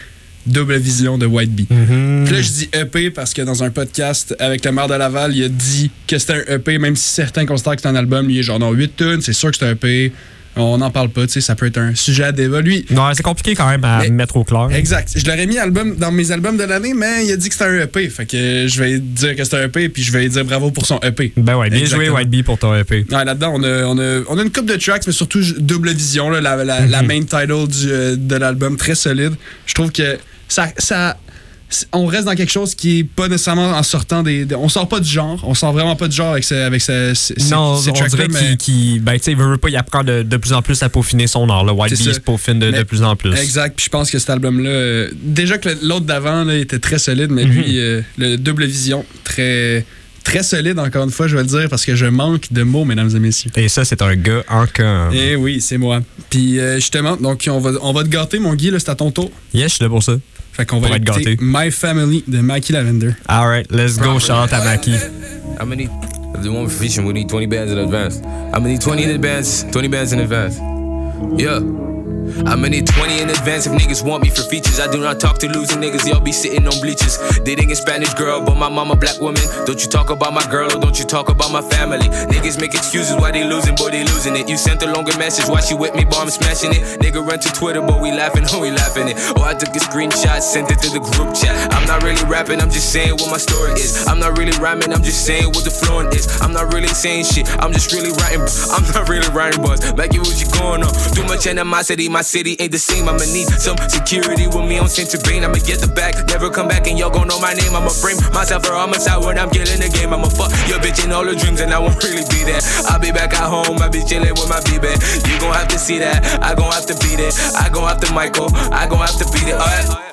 Double Vision de White Bee. Puis là, je dis EP parce que dans un podcast avec le maire de Laval, il a dit que c'était un EP, même si certains considèrent que c'est un album. Lui, il est genre, non, 8 tunes, c'est sûr que c'est un EP. On n'en parle pas, tu sais, ça peut être un sujet à débat. Lui, Non, c'est compliqué quand même à Mais- mettre au clair. Exact. Je l'aurais mis album dans mes albums de l'année, mais il a dit que c'était un EP. Fait que je vais dire que c'est un EP, puis je vais dire bravo pour son EP. Ben ouais, bien Exactement. joué White Bee pour ton EP. Ouais, Là-dedans, on a, on, a, on a une coupe de tracks, mais surtout double vision, là, la, la, la main title du, euh, de l'album, très solide. Je trouve que ça, ça, on reste dans quelque chose qui est pas nécessairement en sortant des. des- on sort pas du genre. On sort vraiment pas du genre avec, ce, avec ce, Non, ces on dirait mais- qu'il, qu'il- ben, tu sais, il veut, veut pas, il apprend de, de plus en plus à peaufiner son art. Le White se peaufine de, de plus en plus. Exact. Puis je pense que cet album-là, euh, déjà que l'autre d'avant là, était très solide, mais lui, euh, le double vision, très, très solide, encore une fois, je vais le dire, parce que je manque de mots, mesdames et messieurs. Et ça, c'est un gars en camp. Eh oui, c'est moi. Puis euh, justement, donc on va, on va te gâter, mon Guy, là, c'est à ton tour. Yes, je suis là pour ça. Fait qu'on va être écouter gâté. My Family de Mikey Lavender. Alright, let's go, shout out à Maki. I'm gonna need if they want me for featuring, we need 20 bands in advance. I'm gonna need 20 in advance, 20 bands in advance. Yeah. I'm in it 20 in advance if niggas want me for features. I do not talk to losing niggas, y'all be sitting on bleachers. Dating a Spanish girl, but my mama black woman. Don't you talk about my girl or don't you talk about my family? Niggas make excuses why they losing, boy, they losing it. You sent a longer message, why she with me, boy, I'm smashing it. Nigga run to Twitter, but we laughing, oh, we laughing it. Oh, I took a screenshot, sent it to the group chat. I'm not really rapping, I'm just saying what my story is. I'm not really rhyming, I'm just saying what the flowing is. I'm not really saying shit, I'm just really writing. I'm not really writing. Back you what you going on. Too much animosity, my city ain't the same. I'ma need some security with me on center brain. I'ma get the back, never come back, and y'all gon' know my name. I'ma frame myself for homicide when I'm killing the game. I'ma fuck your bitch in all her dreams, and I won't really be there. I'll be back at home, I'll be chilling with my baby. You gon' have to see that, I gon' have to beat it. I gon' have to Michael, I gon' have to beat it. Alright.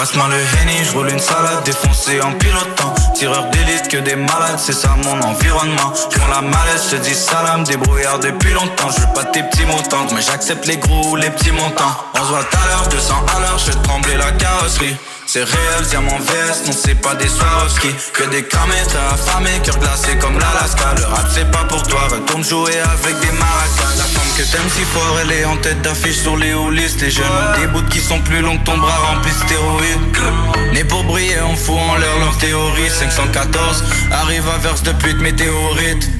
Passe-moi le henny, je une salade défoncée en pilotant. Tireur d'élite que des malades, c'est ça mon environnement. Prends la malaise, je te dis salam, débrouillard depuis longtemps. Je veux pas tes petits montants, mais j'accepte les gros ou les petits montants. On se voit à l'heure, 200 à l'heure, je trembler la carrosserie c'est réel, diamant veste, non c'est pas des Swarovski. Que des cramés, t'as affamé, cœur glacé comme l'Alaska. Le rap c'est pas pour toi, retourne jouer avec des maracas. La femme que t'aimes si fort, elle est en tête d'affiche sur les hauts listes. Les jeunes ont des bouts qui sont plus longs que ton bras rempli de stéroïdes. Né pour briller, on fout en l'air leur théorie. 514, arrive à verse de pute météorite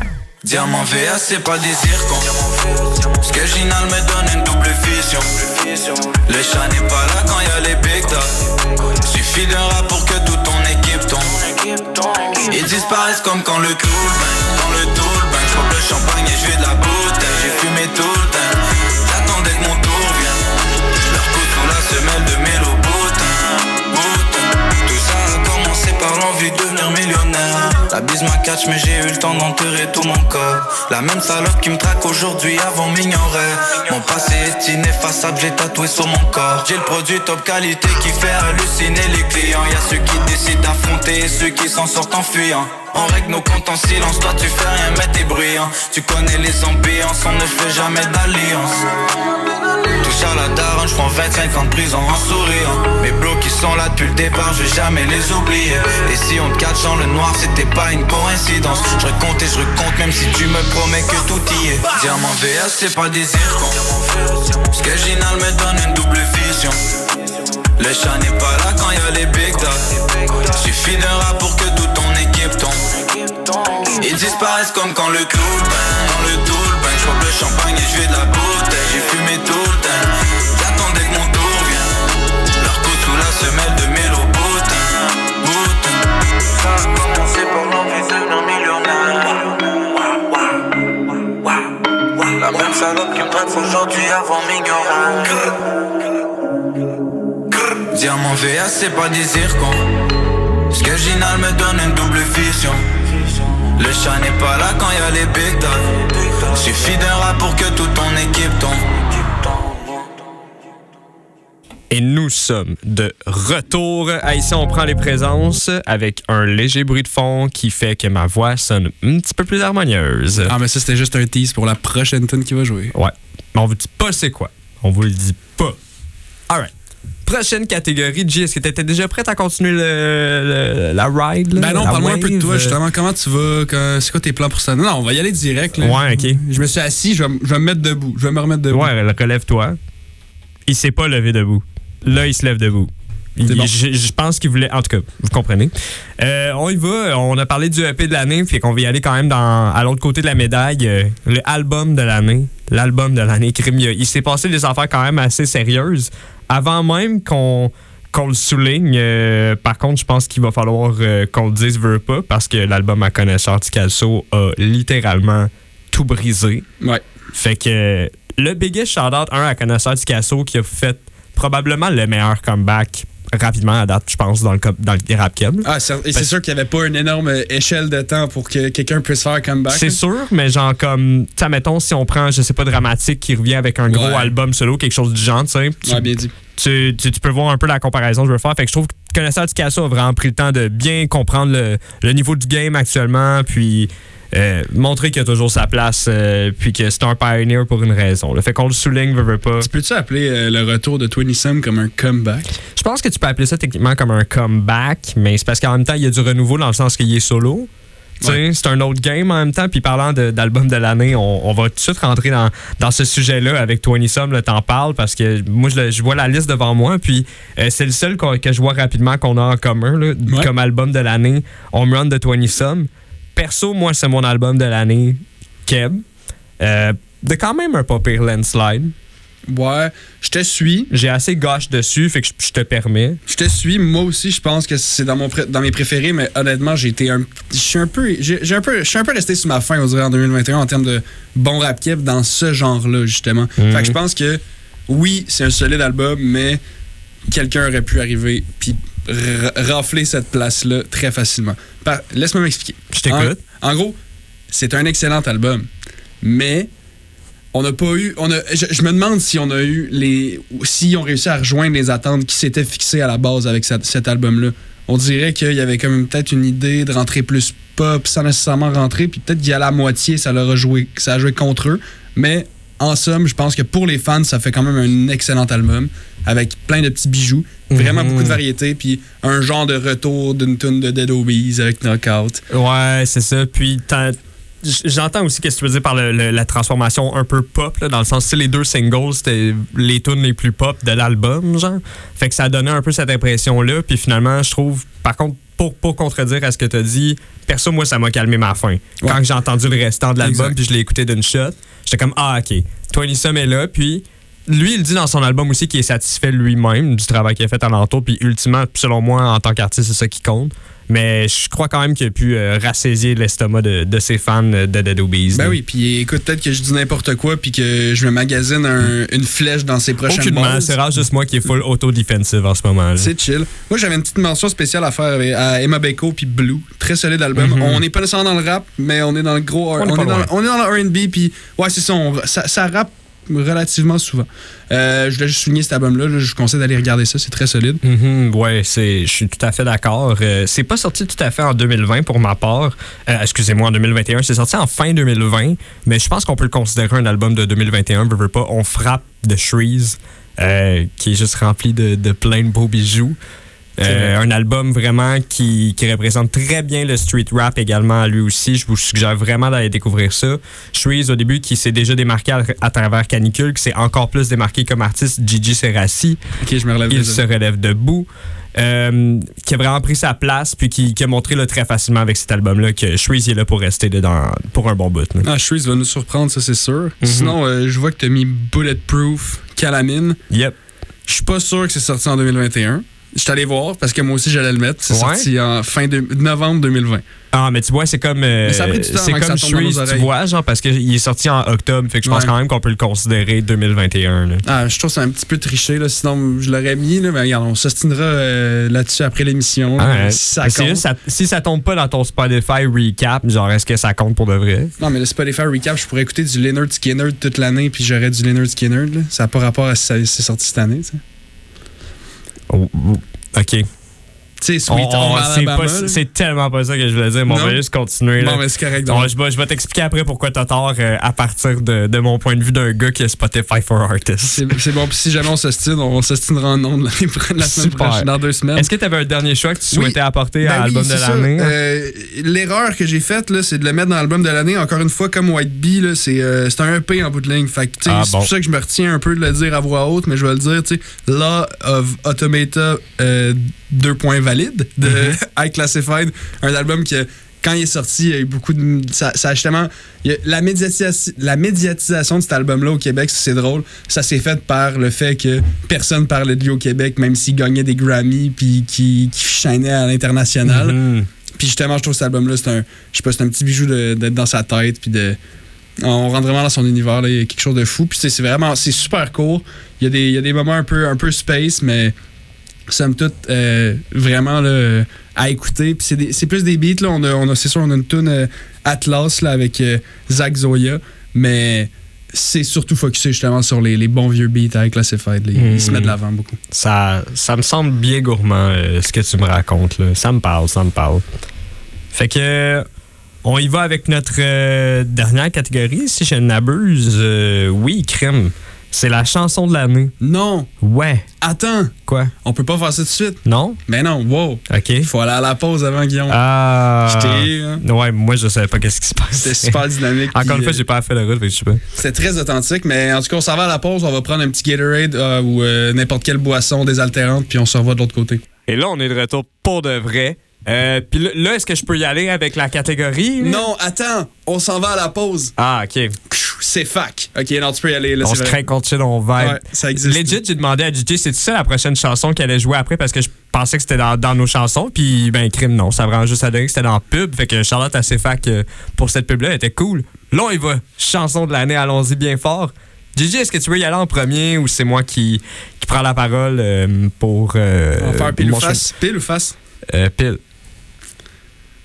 Diamant VA c'est pas des zircons. Ce que Ginal me donne une double vision. Le chat n'est pas là quand y a les big Suffit d'un rap pour que toute ton équipe tombe. Ils disparaissent comme quand le bang Dans le bang, je le champagne et je de la bouteille. J'ai fumé tout le temps, j'attendais que mon tour vienne. Je leur coupe sous la semelle de mélo boutin Tout ça a commencé par l'envie de devenir millionnaire La m'a catch mais j'ai eu le temps d'enterrer tout mon corps. La même salope qui me traque aujourd'hui avant m'ignorait. Mon passé est ineffaçable, j'ai tatoué sur mon corps. J'ai le produit top qualité qui fait halluciner les clients. Y'a ceux qui décident d'affronter et ceux qui s'en sortent en fuyant on règle nos comptes en silence, toi tu fais rien mais t'es bruyant Tu connais les ambiances, on ne fait jamais d'alliance. Touche à la daronne, je prends 25 ans de prison en souriant. Mes blocs qui sont là depuis le départ, je vais jamais les oublier. Et si on te catch dans le noir, c'était pas une coïncidence. Je recompte et je recompte même si tu me promets que tout y est. Diamant VS, c'est pas des Ce que me donne une double vision le chat n'est pas là quand y a les big dogs. Suffit d'un rap pour que toute ton équipe tombe. Ils disparaissent comme quand le bang Dans le tool bang, je le champagne et je de la bouteille. J'ai fumé tout le temps. J'attendais que mon tour vienne. Leur coup sous la semelle de boutin. Boutin. Ça a commencé par millionnaire. La même salope qui me traque aujourd'hui avant m'ignorer Diamant VA c'est pas des zircons Ce que Ginal me donne une double vision Le chat n'est pas là quand y a les big dogs Suffit d'un rap pour que toute ton équipe tombe Et nous sommes de retour. À ici, on prend les présences avec un léger bruit de fond qui fait que ma voix sonne un petit peu plus harmonieuse. Ah, mais ça, c'était juste un tease pour la prochaine tune qui va jouer. Ouais. Mais on vous dit pas c'est quoi. On vous le dit pas. Alright prochaine catégorie, G, est-ce que tu étais déjà prête à continuer le, la ride? ben non, parle-moi un peu de toi, justement. Comment tu vas? C'est quoi tes plans pour ça? Non, on va y aller direct. Ouais, OK. Je me suis assis, je vais, me mettre debout. Je vais me remettre debout. Ouais, relève-toi. Il s'est pas levé debout. Là, il se lève debout. je, pense qu'il voulait. En tout cas, vous comprenez. Euh, on y va. On a parlé du EP de l'année, fait qu'on va y aller quand même dans, à l'autre côté de la médaille. Euh, le album de l'année. L'album de l'année. Il s'est passé des affaires quand même assez sérieuses avant même qu'on qu'on le souligne. Euh, par contre, je pense qu'il va falloir euh, qu'on le dise veut pas parce que l'album à connaisseur Ticasso a littéralement tout brisé. Ouais. Fait que le biggest shout-out, un à connaisseur Ticasso qui a fait probablement le meilleur comeback rapidement à date, je pense, dans le, dans le rap Ah, c'est sûr qu'il n'y avait pas une énorme échelle de temps pour que quelqu'un puisse faire comeback. C'est sûr, mais genre comme, tu mettons, si on prend, je sais pas, Dramatique qui revient avec un gros album solo, quelque chose du genre, tu sais. Ouais, bien dit. Tu, tu, peux voir un peu la comparaison que je veux faire. Fait que je trouve que Connaisseur du Casso a vraiment pris le temps de bien comprendre le, le niveau du game actuellement, puis euh, montrer qu'il a toujours sa place, euh, puis que c'est un pioneer pour une raison. Le fait qu'on le souligne, veut, veut pas. Tu peux-tu appeler euh, le retour de Twenty Sam comme un comeback? Je pense que tu peux appeler ça techniquement comme un comeback, mais c'est parce qu'en même temps, il y a du renouveau dans le sens qu'il est solo. C'est un autre game en même temps. Puis parlant d'album de, l'année, on, va tout de suite rentrer dans, dans ce sujet-là avec Twenty Some. T'en parles parce que moi, je, vois la liste devant moi. Puis c'est le seul que je vois rapidement qu'on a en commun comme album de l'année. Home Run de Twenty Some perso, moi, c'est mon album de l'année, Keb. Euh, de quand même un pas pire landslide. Ouais, je te suis. J'ai assez gauche dessus, fait que je, te permets. Je te suis. Moi aussi, je pense que c'est dans, mon dans mes préférés, mais honnêtement, j'ai été un. Je suis un peu. J'ai un peu. Je suis un peu resté sur ma fin, on dirait, en 2021 en termes de bon rap keb dans ce genre-là, justement. Fait que je mhm. pense que oui, c'est un solide album, mais quelqu'un aurait pu arriver puis rafler cette place-là très facilement. Laisse-moi m'expliquer. Je t'écoute. En, gros, c'est un excellent album, mais on n'a pas eu. On a, je, me demande si on a eu les. Si on réussi à rejoindre les attentes qui s'étaient fixées à la base avec cet album-là. On dirait qu'il y avait quand même peut-être une idée de rentrer plus pop sans nécessairement rentrer, puis peut-être qu'il y a la moitié, ça leur a joué, ça a joué contre eux. Mais en somme, je pense que pour les fans, ça fait quand même un excellent album avec plein de petits bijoux, vraiment beaucoup de mhm. variété, puis un genre de retour d'une tune de Dead Obies avec Knockout. Ouais, c'est ça. Puis J'entends aussi ce que tu veux dire par la transformation un peu pop, dans le sens que les deux singles, c'était les tunes les plus pop de l'album, genre. Fait que ça donné un peu cette impression-là. Puis finalement, je trouve, par contre, pour, pour contredire à ce que tu as dit, perso, moi, ça m'a calmé ma faim. Quand j'ai entendu le restant de l'album, puis je l'ai écouté d'une shot, j'étais comme, ah, ok, Tony Sum est là, puis lui, il dit dans son album aussi qu'il est satisfait lui-même du travail qu'il a fait à l'entour, puis ultimement, selon moi, en tant qu'artiste, c'est ça qui compte. Mais je crois quand même qu'il a pu euh, rassaisier l'estomac de, de ses fans de Dead Obies. Ben oui, puis écoute, peut-être que je dis n'importe quoi puis que je me magasine un- une flèche dans ses prochaines Aucunement, c'est rare juste moi qui est full auto-defensive en ce moment. C'est chill. Moi, j'avais une petite mention spéciale à faire à Emma Beko puis Blue. Très solide album. Mhm. On n'est pas nécessairement dans le rap, mais on est dans le gros. On On, est dans, loin. on est dans le RB, puis ouais, c'est ça, ça. Ça rappe relativement souvent. Euh, je voulais juste souligner cet album-là. là, je vous conseille d'aller regarder ça. C'est très solide. Mhm, ouais, c'est, je suis tout à fait d'accord. Euh, c'est pas sorti tout à fait en 2020 pour ma part. Euh, excusez-moi, en 2021. C'est sorti en fin 2020, mais je pense qu'on peut le considérer un album de 2021. Veux, veux pas, on frappe de Shreeze, qui est juste rempli de, de plein de beaux bijoux. Euh, un album vraiment qui, qui représente très bien le street rap également lui aussi. Je vous suggère vraiment d'aller découvrir ça. Shreeze, au début, qui s'est déjà démarqué à, à travers Canicule, qui s'est encore plus démarqué comme artiste, Gigi Serassi. Ok, je me relève Il se relève debout. Euh, qui a vraiment pris sa place, puis qui, qui a montré là, très facilement avec cet album-là que Shreeze est là pour rester dedans pour un bon bout. là. Ah, Shreeze va nous surprendre, ça, c'est sûr. Mhm. Sinon, euh, je vois que tu as mis Bulletproof, Calamine. Yep. Je suis pas sûr que c'est sorti en 2021. Je suis allé voir parce que moi aussi, j'allais le mettre. C'est Ouais. sorti en fin de novembre 2020. Ah, mais tu vois, c'est comme, euh, Mais ça a pris du temps c'est comme ça Shreeze, tu vois, genre, parce qu'il est sorti en octobre, fait que je pense Ouais. quand même qu'on peut le considérer 2021. là. Ah, je trouve que c'est un petit peu triché, là. sinon je l'aurais mis, là, mais regarde, on s'ostinera euh, là-dessus après l'émission. Ah, ouais. si ça compte. juste, ça- si ça tombe pas dans ton Spotify recap, genre, est-ce que ça compte pour de vrai? Non, mais le Spotify Recap, je pourrais écouter du Leonard Skinner toute l'année, puis j'aurais du Leonard Skinner. là. Ça n'a pas rapport à si ça- c'est sorti cette année. tu sais. Oh, oh, OK. Tu sais, Sweet On- on- Home c'est tellement pas ça que je voulais dire, mais on va juste continuer. là. Bon, mais c'est correct. On- je vais, je vais t'expliquer après pourquoi t'as tort euh, à partir de, de mon point de vue d'un gars qui a Spotify for Artists. C'est bon, puis si jamais on s'ostine, on s'ostinera en nom pro- la semaine Super. prochaine, dans deux semaines. Est-ce que tu avais un dernier choix que tu Oui. souhaitais apporter Ben à oui, l'album de l'année? Euh, L'erreur que j'ai faite, c'est de le mettre dans l'album de l'année. Encore une fois, comme White Bee, c'est euh, un EP en bout de ligne. Fait que, tu sais, Ah, c'est bon. pour ça que je me retiens un peu de le dire à voix haute, mais je vais le dire, tu sais, Law of Automata, euh, deux points valides de. High Classified, un album que quand il est sorti, il y a eu beaucoup de. Ça, ça a justement. a- la, médiatis- la médiatisation de cet album-là au Québec, c'est drôle. Ça s'est fait par le fait que personne parlait de lui au Québec, même s'il gagnait des Grammy puis qui, qui chaînait à l'international. Mhm. Puis justement, je trouve cet album-là, c'est un, je sais pas, c'est un petit bijou d'être dans sa tête. Puis de. On rentre vraiment dans son univers, là, il y a quelque chose de fou. Puis c'est vraiment, c'est super court. Il y, a des, il y a des moments un peu, un peu space, mais somme toute, euh, vraiment là, à écouter. Puis c'est plus des beats, là. On a, on a- c'est sûr, on a une tune euh, Atlas là, avec euh, Zach Zoya, mais c'est surtout focusé justement sur les, les bons vieux beats avec Classified. là. Il, il se met de l'avant beaucoup. Ça, ça me semble bien gourmand euh, ce que tu me racontes. Là. Ça me parle, ça me parle. Fait que on y va avec notre dernière catégorie, si je n'abuse. Oui, crime. C'est la chanson de l'année. Non! Ouais. Attends! Quoi? On peut pas faire ça tout de suite? Non? Mais non, wow! OK. Il faut aller à la pause avant Guillaume. Ah. Je t'ai eu, hein. Ouais, moi, je savais pas qu'est-ce qui se passe. C'était super dynamique. Encore une fois, euh, j'ai pas fait la route, je sais pas. C'était très authentique, mais en tout cas, on s'en va à la pause. On va prendre un petit Gatorade euh, ou euh, n'importe quelle boisson désaltérante, puis on se revoit de l'autre côté. Et là, on est de retour pour de vrai. Euh, Puis là, là, est-ce que je peux y aller avec la catégorie? Non, attends! On s'en va à la pause. Ah, OK. C'est fac. Ok, non, tu peux y aller. Là, on se craint contre chill, on. Ouais, ça existe. Legit, j'ai demandé à DJ, c'est ça la prochaine chanson qu'elle allait jouer après? Parce que je pensais que c'était dans, dans nos chansons. Puis, ben, crime, non. Ça vraiment juste à donner que c'était dans la pub. Fait que Charlotte a fac euh, pour cette pub-là. Était cool. Là, on y va. Chanson de l'année, allons-y bien fort. Gigi, est-ce que tu veux y aller en premier ou c'est moi qui, qui prends la parole euh, pour. euh, On va faire pile ou face. Pile ou face? Euh, pile.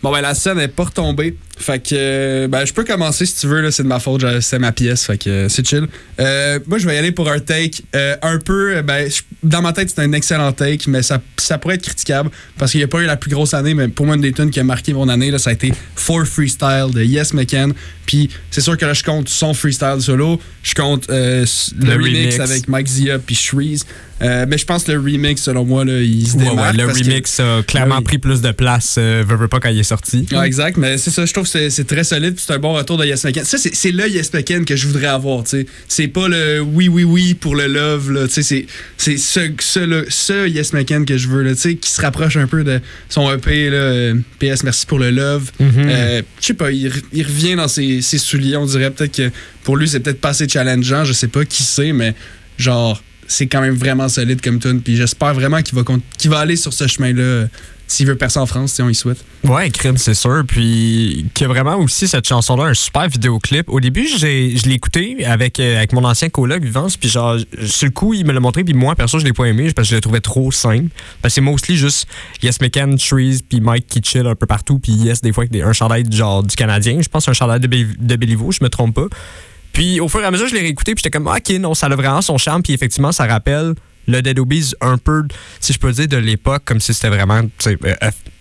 Bon, ben, la scène est pas retombée. Fait que, euh, ben, je peux commencer si tu veux. C'est de ma faute. C'est ma pièce. Fait que euh, c'est chill. Euh, moi, je vais y aller pour un take euh, un peu. Ben, je- dans ma tête, c'est un excellent take, mais ça, ça pourrait être critiquable parce qu'il n'y a pas eu la plus grosse année. Mais pour moi, une des tunes qui a marqué mon année, là, ça a été For Freestyle de Yes McCann. Puis, c'est sûr que là, je compte son freestyle solo. Je compte euh, le, Le remix, remix. avec Mike Zia puis Shreeze. Euh, mais je pense que le remix, selon moi, là, il se Ouais, démarque. ouais, le que- remix a clairement Ah oui. pris plus de place, veux, veux pas quand il est sorti. Ouais, exact, mais c'est ça, je trouve que c'est- très solide, c'est un bon retour de Yes McCann. Ça, c'est le Yes McCann que je voudrais avoir, tu sais. C'est pas le oui, oui, oui pour le love, là, tu sais, c'est- ce, ce, ce Yes McCann que je veux, là, tu sais, qui se rapproche un peu de son EP, là, euh, PS, merci pour le love. Euh, je sais pas, il, re- il revient dans ses, ses souliers, on dirait peut-être que pour lui, c'est peut-être pas assez challengeant, je sais pas qui c'est, mais genre, c'est quand même vraiment solide comme tune, puis j'espère vraiment qu'il va, qu'il va aller sur ce chemin-là s'il veut percer en France, sais, on y souhaite. Ouais, crime, c'est sûr. Puis, qu'il y a vraiment aussi cette chanson-là, un super vidéoclip. Au début, je l'ai écouté avec, euh, avec mon ancien coloc, Vivance. Puis, genre, sur le coup, il me l'a montré. Puis, moi, perso, je l'ai pas aimé parce que je le trouvais trop simple. Parce que c'est mostly juste Yes McCann, Trees, puis Mike qui chill un peu partout. Puis, Yes, des fois, avec des- un chandail genre du Canadien. Je pense un chandail de, de Béliveau, je me trompe pas. Puis, au fur et à mesure, je l'ai réécouté. Puis, j'étais comme, Ah, ok, non, ça a vraiment son charme. Puis, effectivement, ça rappelle le Dead Obies un peu, si je peux dire, de l'époque, comme si c'était vraiment.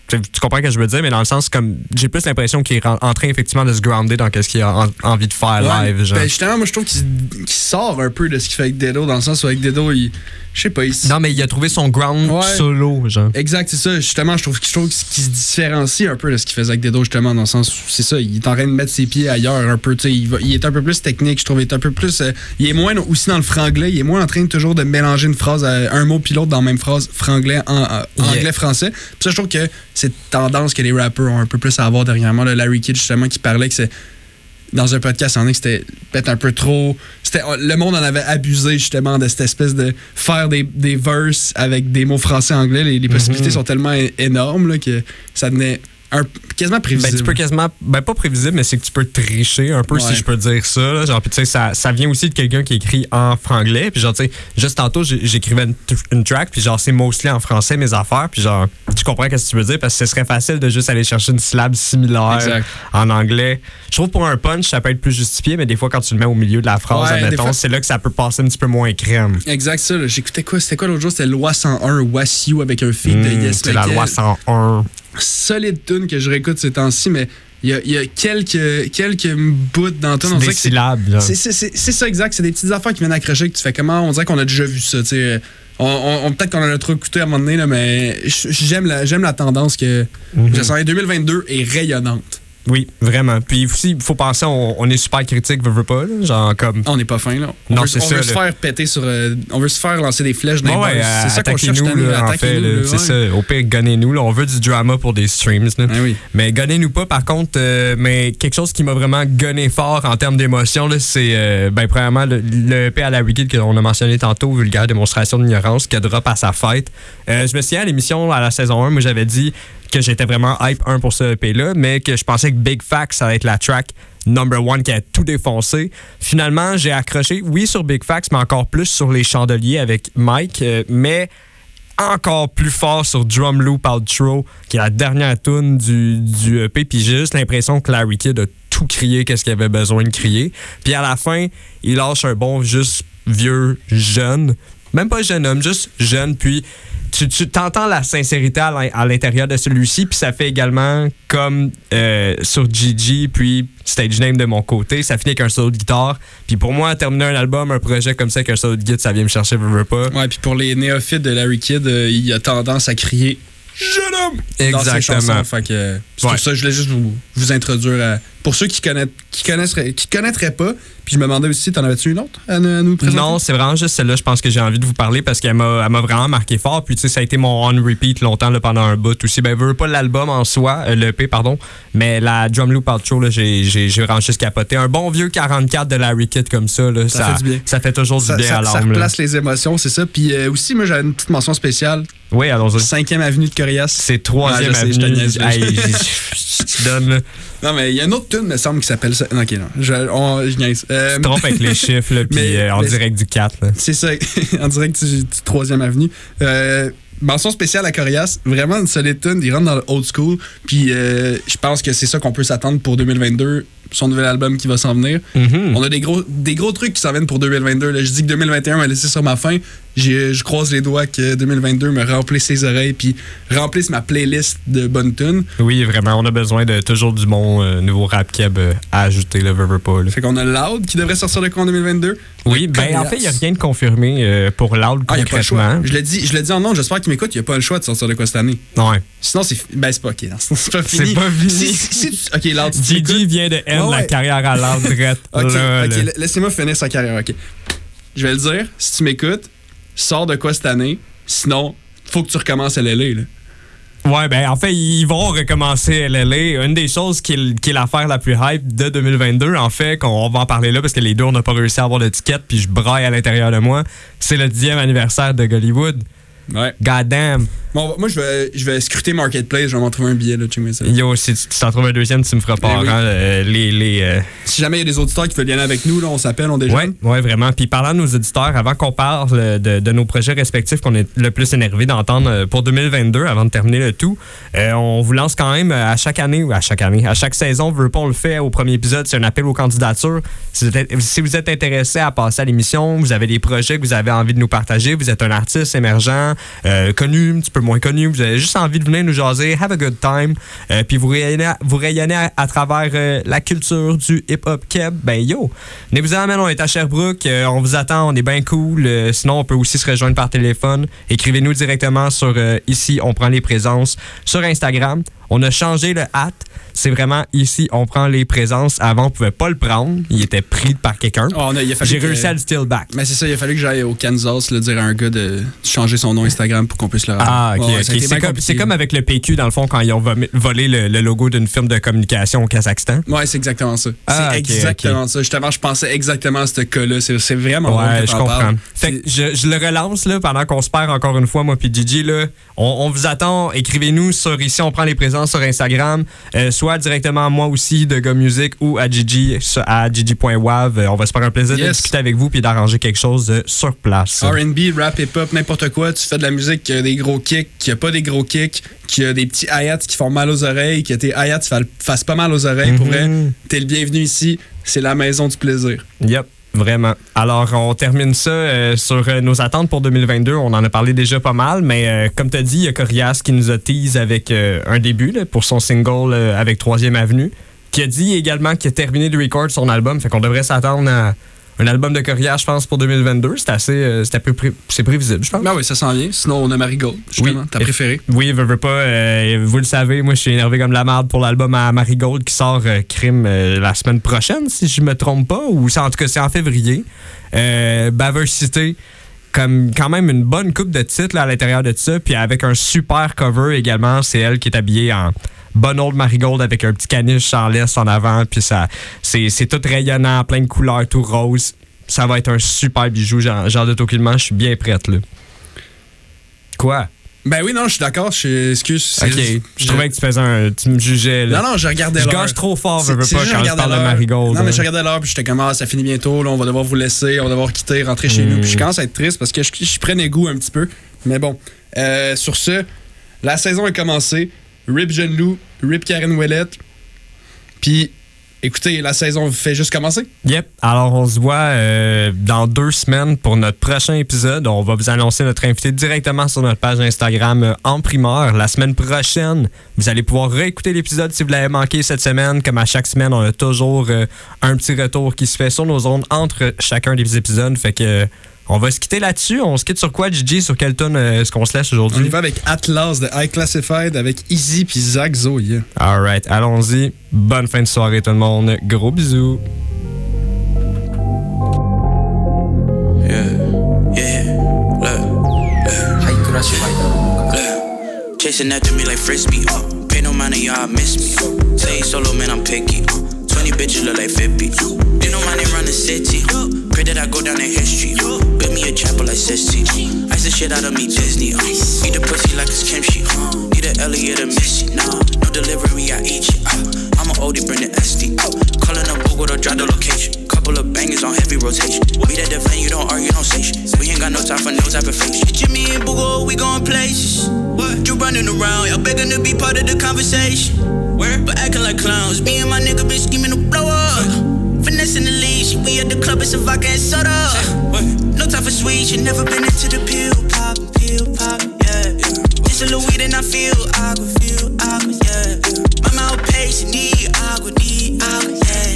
Tu comprends ce que je veux dire, mais dans le sens comme j'ai plus l'impression qu'il est en, en train effectivement de se grounder dans ce qu'il a en- envie de faire Ouais, live. Genre. Ben, justement, moi, je trouve qu'il sort un peu de ce qu'il fait avec Dedo, dans le sens où avec Dedo, il. Je sais pas, il. non, mais il a trouvé son ground Ouais. solo, genre. Exact, c'est ça. Justement, je trouve, je trouve qu'il se différencie un peu de ce qu'il faisait avec Dedo, justement, dans le sens où c'est ça. Il est en train de mettre ses pieds ailleurs un peu. tu sais, Il, va- il est un peu plus technique, je trouve. Il est un peu plus. euh, il est moins aussi dans le franglais. Il est moins en train toujours de mélanger une phrase, à, un mot pilote dans la même phrase, franglais, en, en- Yeah. anglais-français. Puis ça, je trouve que c'est une tendance que les rappers ont un peu plus à avoir dernièrement. Le Larry Kidd, justement, qui parlait que c'est dans un podcast, on est que c'était peut-être un peu trop. C'était, le monde en avait abusé justement de cette espèce de faire des, des verses avec des mots français-anglais. Les, les possibilités Mhm. sont tellement é- énormes là, que ça devenait un, quasiment Ben, prévisible. tu peux quasiment, ben pas prévisible, mais c'est que tu peux tricher un peu, Ouais. si je peux dire ça. là. Genre, tu sais, ça, ça vient aussi de quelqu'un qui écrit en franglais. Puis genre, tu sais, juste tantôt, j'écrivais une, une track, puis genre, c'est mostly en français mes affaires. Puis genre, tu comprends ce que tu veux dire, parce que ce serait facile de juste aller chercher une syllabe similaire Exact. en anglais. Je trouve pour un punch, ça peut être plus justifié, mais des fois, quand tu le mets au milieu de la phrase, Ouais, admettons, fois- c'est là que ça peut passer un petit peu moins crème. Exact, ça. J'écoutais quoi? C'était quoi l'autre jour? C'était Loi 101, Wassiu avec un feat de Hmm, Yes c'est la loi 101. Solide tune que je réécoute ces temps-ci, mais il y a, il y a quelques, quelques bouts dans on Des c'est- syllabes. C'est c'est- c'est- c'est ça, exact. C'est des petites affaires qui viennent accrocher que tu fais comment On dirait qu'on a déjà vu ça. tu sais. On, on- on- Peut-être qu'on en a trop écouté à un moment donné, là, mais j'aime la, la tendance que Mhm. je sens. 2022 est rayonnante. Oui, vraiment. Puis aussi, il faut penser, on, on est super critique, veut, veut pas, là. genre comme. On n'est pas fin, là. On Non, veut, c'est on ça, veut se faire péter sur. euh, on veut se faire lancer des flèches dans Ouais, les ouais. C'est ça qu'on cherche année, là, en fait. là, C'est ouais. ça. Au pire, gagnez-nous. là. On veut du drama pour des streams. là. Ah oui. Mais gagnez-nous pas, par contre. euh, mais quelque chose qui m'a vraiment gunné fort en termes d'émotion, là, c'est, euh, ben, premièrement, le, le EP à la Wicked qu'on a mentionné tantôt, vulgaire démonstration d'ignorance, qui drop à sa fête. Euh, je me souviens à l'émission, à la saison 1, moi, j'avais dit que j'étais vraiment hype 1 pour ce EP-là, mais que je pensais que Big Facts, ça allait être la track number one qui a tout défoncé. Finalement, j'ai accroché, oui, sur Big Facts, mais encore plus sur les chandeliers avec Mike, euh, mais encore plus fort sur Drum Loop Outro, qui est la dernière tune du, du EP. Puis j'ai juste l'impression que Larry Kidd a tout crié qu'est-ce qu'il avait besoin de crier. Puis à la fin, il lâche un bon juste vieux jeune. Même pas jeune homme, juste jeune. Puis tu, tu t'entends la sincérité à l'in- à l'intérieur de celui-ci. Puis ça fait également comme euh, sur Gigi, puis Stage Name de mon côté. Ça finit avec un solo de guitare. Puis pour moi, terminer un album, un projet comme ça avec un solo de guitare, ça vient me chercher, veux, veux pas. Ouais, puis pour les néophytes de Larry Kidd, euh, il a tendance à crier Jeune homme dans ses Exactement. chansons. Fait que, c'est Ouais. pour ça je voulais juste vous, vous introduire à- Pour ceux qui connaissent, qui connaîtraient pas, puis je me demandais aussi, t'en avais-tu une autre à, nous- à nous présenter? Non, c'est vraiment juste celle-là, je pense que j'ai envie de vous parler parce qu'elle m'a vraiment marqué fort. Puis, tu sais, ça a été mon on-repeat longtemps là, pendant un bout aussi. Ben, veux pas l'album en soi, euh, l'EP, pardon, mais la Drum Loop Outro, là, j'ai vraiment juste capoté. Un bon vieux 44 de Larry Kidd comme ça, là, Ça fait du bien. ça fait toujours ça, du bien ça- à ça l'âme. là. replace les émotions, c'est ça. Puis euh, aussi, moi, j'avais une petite mention spéciale. Oui, allons-y. 5e avenue de Corias. C'est troisième Ouais, je sais, je te avenue. niaise, là. Hey, je te donne, là. Non, mais il y a une autre tune, me semble, qui s'appelle ça. Ok, non, je, on, je niaise. Euh, Tu te trompes avec les chiffres, là, puis mais- euh, en mais- direct du 4. là. C'est ça, en direct du, du 3e avenue. Euh, mention spéciale à Corias, vraiment une solide tune. Il rentre dans le old school. Puis euh, je pense que c'est ça qu'on peut s'attendre pour 2022, son nouvel album qui va s'en venir. Mhm. On a des gros, des gros trucs qui s'en viennent pour 2022. là. Je dis que 2021 m'a laissé sur ma fin. Je croise les doigts que 2022 me remplisse ses oreilles puis remplisse ma playlist de bonnes tunes. Oui, vraiment, on a besoin de toujours du bon euh, nouveau rap keb euh, à ajouter, le pas. là. Fait qu'on a Loud qui devrait sortir de quoi en 2022. Oui, ben en fait, il n'y a rien de confirmé euh, pour Loud Ah, a pas le choix. concrètement. Je le dis, je le dis en nom, j'espère qu'il m'écoute, il n'y a pas le choix de sortir de quoi cette année. Ouais. Sinon, c'est. Ben, c'est pas ok. c'est pas fini. C'est pas fini. Si- si- si tu- ok, Loud, Gigi vient de end Ouais, la ouais. carrière à drette. Ok, la- laissez-moi finir sa carrière, ok. Je vais le dire, si tu m'écoutes, sors de quoi cette année, sinon, faut que tu recommences à là. Ouais, ben en fait, ils vont recommencer LLA. Une des choses qui est, qui est l'affaire la plus hype de 2022, en fait, qu'on on va en parler là parce que les deux, on n'a pas réussi à avoir d'étiquette, puis je braille à l'intérieur de moi, c'est le 10e anniversaire de Gollywood. Ouais. God damn. Bon, moi, je vais, je vais scruter Marketplace, je vais m'en trouver un billet, là, check ça. Yo, si tu t'en trouves un deuxième, tu me feras part. oui. hein, euh, les, les, euh, Si jamais il y a des auditeurs qui veulent y aller avec nous, là, on s'appelle, on déjeune. Ouais, ouais, vraiment. Puis parlant de nos auditeurs, avant qu'on parle euh, de, de nos projets respectifs qu'on est le plus énervé d'entendre pour 2022, avant de terminer le tout, euh, on vous lance quand même à chaque année ou à chaque année, à chaque saison, veut pas on le fait au premier épisode, c'est un appel aux candidatures. Si vous, êtes, si vous êtes intéressé à passer à l'émission, vous avez des projets que vous avez envie de nous partager, vous êtes un artiste émergent, connu, un petit peu moins vous avez juste envie de venir nous jaser, have a good time, euh, puis vous rayonnez, vous rayonnez à, à travers euh, la culture du hip-hop keb, ben yo, venez vous en on est à Sherbrooke, euh, on vous attend, on est bien cool. Sinon, on peut aussi se rejoindre par téléphone. Écrivez-nous directement sur ici, on prend les présences sur Instagram. On a changé le hat. C'est vraiment ici, on prend les présences. Avant, on pouvait pas le prendre. Il était pris par quelqu'un. Oh, on a- il a fallu J'ai que- réussi à le steal back. Mais c'est ça, il a fallu que j'aille au Kansas là, dire à un gars de changer son nom Instagram pour qu'on puisse le rendre. Ah, ok. Ouais, ok. ça a été C'est comme, avec le PQ, dans le fond, quand ils ont volé le, le logo d'une firme de communication au Kazakhstan. Ouais, c'est exactement ça. Ah, c'est exactement ça. Justement, je pensais exactement à ce cas-là. C'est, vraiment Ouais, que je comprends. Fait que je, je le relance là, pendant qu'on se perd encore une fois, moi puis Gigi. Là. On, on vous attend. Écrivez-nous sur ici, on prend les présences sur Instagram, euh, soit directement à moi aussi de Go Music ou à Gigi à Gigi.wav. Euh, On va se faire un plaisir de Yes. discuter avec vous puis d'arranger quelque chose euh, sur place. R&B, rap, hip-hop, n'importe quoi. Tu fais de la musique qui a des gros kicks, qui a pas des gros kicks, qui a des petits hi-hats qui font mal aux oreilles, que tes hi-hats fa- fassent pas mal aux oreilles. Pour vrai, Mhm. t'es le bienvenu ici. C'est la maison du plaisir. Yep. Vraiment. Alors, on termine ça euh, sur euh, nos attentes pour 2022. On en a parlé déjà pas mal, mais euh, comme tu as dit, il y a Corias qui nous a tease avec un début pour son single avec 3e Avenue, qui a dit également qu'il a terminé de record son album. Fait qu'on devrait s'attendre à un album de Corias, je pense, pour 2022. C'est assez. euh, c'est pré- prévisible, je pense. Ben oui, ça s'en vient. Sinon, on a Marigold, justement, ta Eff- préférée. Oui, veux, veux pas. euh, vous le savez, moi, je suis énervé comme la merde pour l'album à Marigold qui sort euh, Crime euh, la semaine prochaine, si je me trompe pas, ou en tout cas, c'est en février. Baver Cité, comme quand même une bonne coupe de titres là, à l'intérieur de ça, puis avec un super cover également. C'est elle qui est habillée en bonne old Marigold avec un petit caniche en laisse en avant, puis ça, c'est, c'est tout rayonnant, plein de couleurs, tout rose. Ça va être un super bijou, j'en, j'en doute aucunement, je suis bien prête là. Quoi? Ben oui, non, je suis d'accord. Je excuse. Ok, juste- je trouvais que tu faisais un. Tu me jugeais. Là. Non, non, je regardais Je l'heure. gâche trop fort, C'est- veux, c'est pas, quand je parle de. Marigold. Non, mais je regardais l'heure, puis j'étais comme, ah, ça finit bientôt, là, on va devoir vous laisser, on va devoir quitter, rentrer chez nous. Puis je commence à être triste parce que je, je prenais goût un petit peu. Mais bon, euh, sur ce, la saison est commencée. Rip Jeune Loup, Rip Karen Ouellette. Puis, écoutez, la saison fait juste commencer. Yep. Alors, on se voit euh, dans deux semaines pour notre prochain épisode. On va vous annoncer notre invité directement sur notre page Instagram euh, en primeur. La semaine prochaine, vous allez pouvoir réécouter l'épisode si vous l'avez manqué cette semaine. Comme à chaque semaine, on a toujours euh, un petit retour qui se fait sur nos ondes entre chacun des épisodes. Fait que. Euh, on va se quitter là-dessus. On se quitte sur quoi, Gigi? Sur quelle tonne est-ce qu'on se laisse On y aujourd'hui? va avec Atlas de High Classified avec Easy puis Zach Zoe. Alright, allons-y. Bonne fin de soirée tout le monde. Gros bisous. Yeah, look. Look. Chasing after me like frisbee. Uh. Pay no mind of y'all miss me. Uh. Say solo man, I'm picky. Uh. 20 bitches look like 50. Uh. They know my name run the city. Pray that I go down in history. Build me a chapel like Sissy. Ice the shit out of me Disney. Eat the pussy like it's kimchi. Need a Elliot or Missy. Nah, no delivery, I eat you. I'm an oldie, bring the SD. Calling up Google to drop the location. Couple of bangers on heavy rotation. We that defend, you don't argue, don't say shit. We ain't got no time for no type of fake shit. Jimmy and Boogle, we going places. What? You running around, y'all begging to be part of the conversation. Where? But acting like clowns. Me and my nigga been scheming to blow up. Finessing the leash, we at the club, it's a vodka and soda. No time for sweet, you never been into the pill pop, pill pop, yeah. It's a little weed and I feel aqua, feel aqua, yeah. My mouth pace, need agua, need agua, yeah.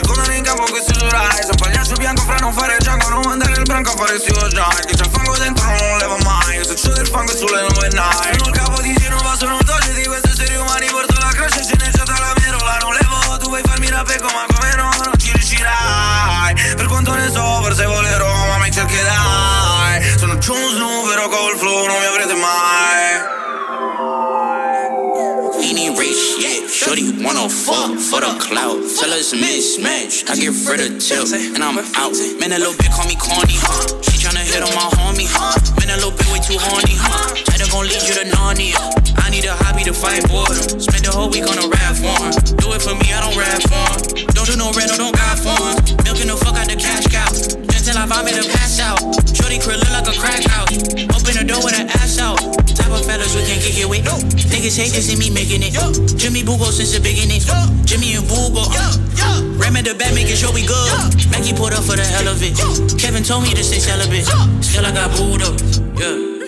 Circondano in campo questi giurai Sono pagliaccio bianco fra non fare gianco Non mandare il branco a fare sti già Che c'è fango dentro non lo levo mai Se c'è del fango è sulle nuove night Sono il capo di Genova sono un doge di questi esseri umani Porto la croce sceneggiata la merola. Non levo tu vuoi farmi la pecco ma come no non ci riuscirai. Per quanto ne so forse volerò ma mi cercherai. Sono Jones nu però col flow non mi avrete mai Shorty 105, fuck for the clout. Tell us mismatch. I get rid of tip and I'm out. Man, that little bitch call me corny. She tryna hit on my homie. Man, that little bitch way too horny. Try to gon' lead you to Narnia. I need a hobby to fight boredom. Spend the whole week on a rap form. Do it for me, I don't rap for 'em. Don't do no rental, don't got form. Milking the fuck out the cash cow. Till I vomit a pass out. Shorty crib look like a crack house. Open the door with an ass out. Type of fellas we can't kick it with. Niggas hate to see me making it. Jimmy Boogo since the beginning. Jimmy and Boogo. Uh. Ram at the back, making sure we good. Mackie pulled up for the hell of it. Kevin told me to stay celibate. Still I got booed up. Yeah.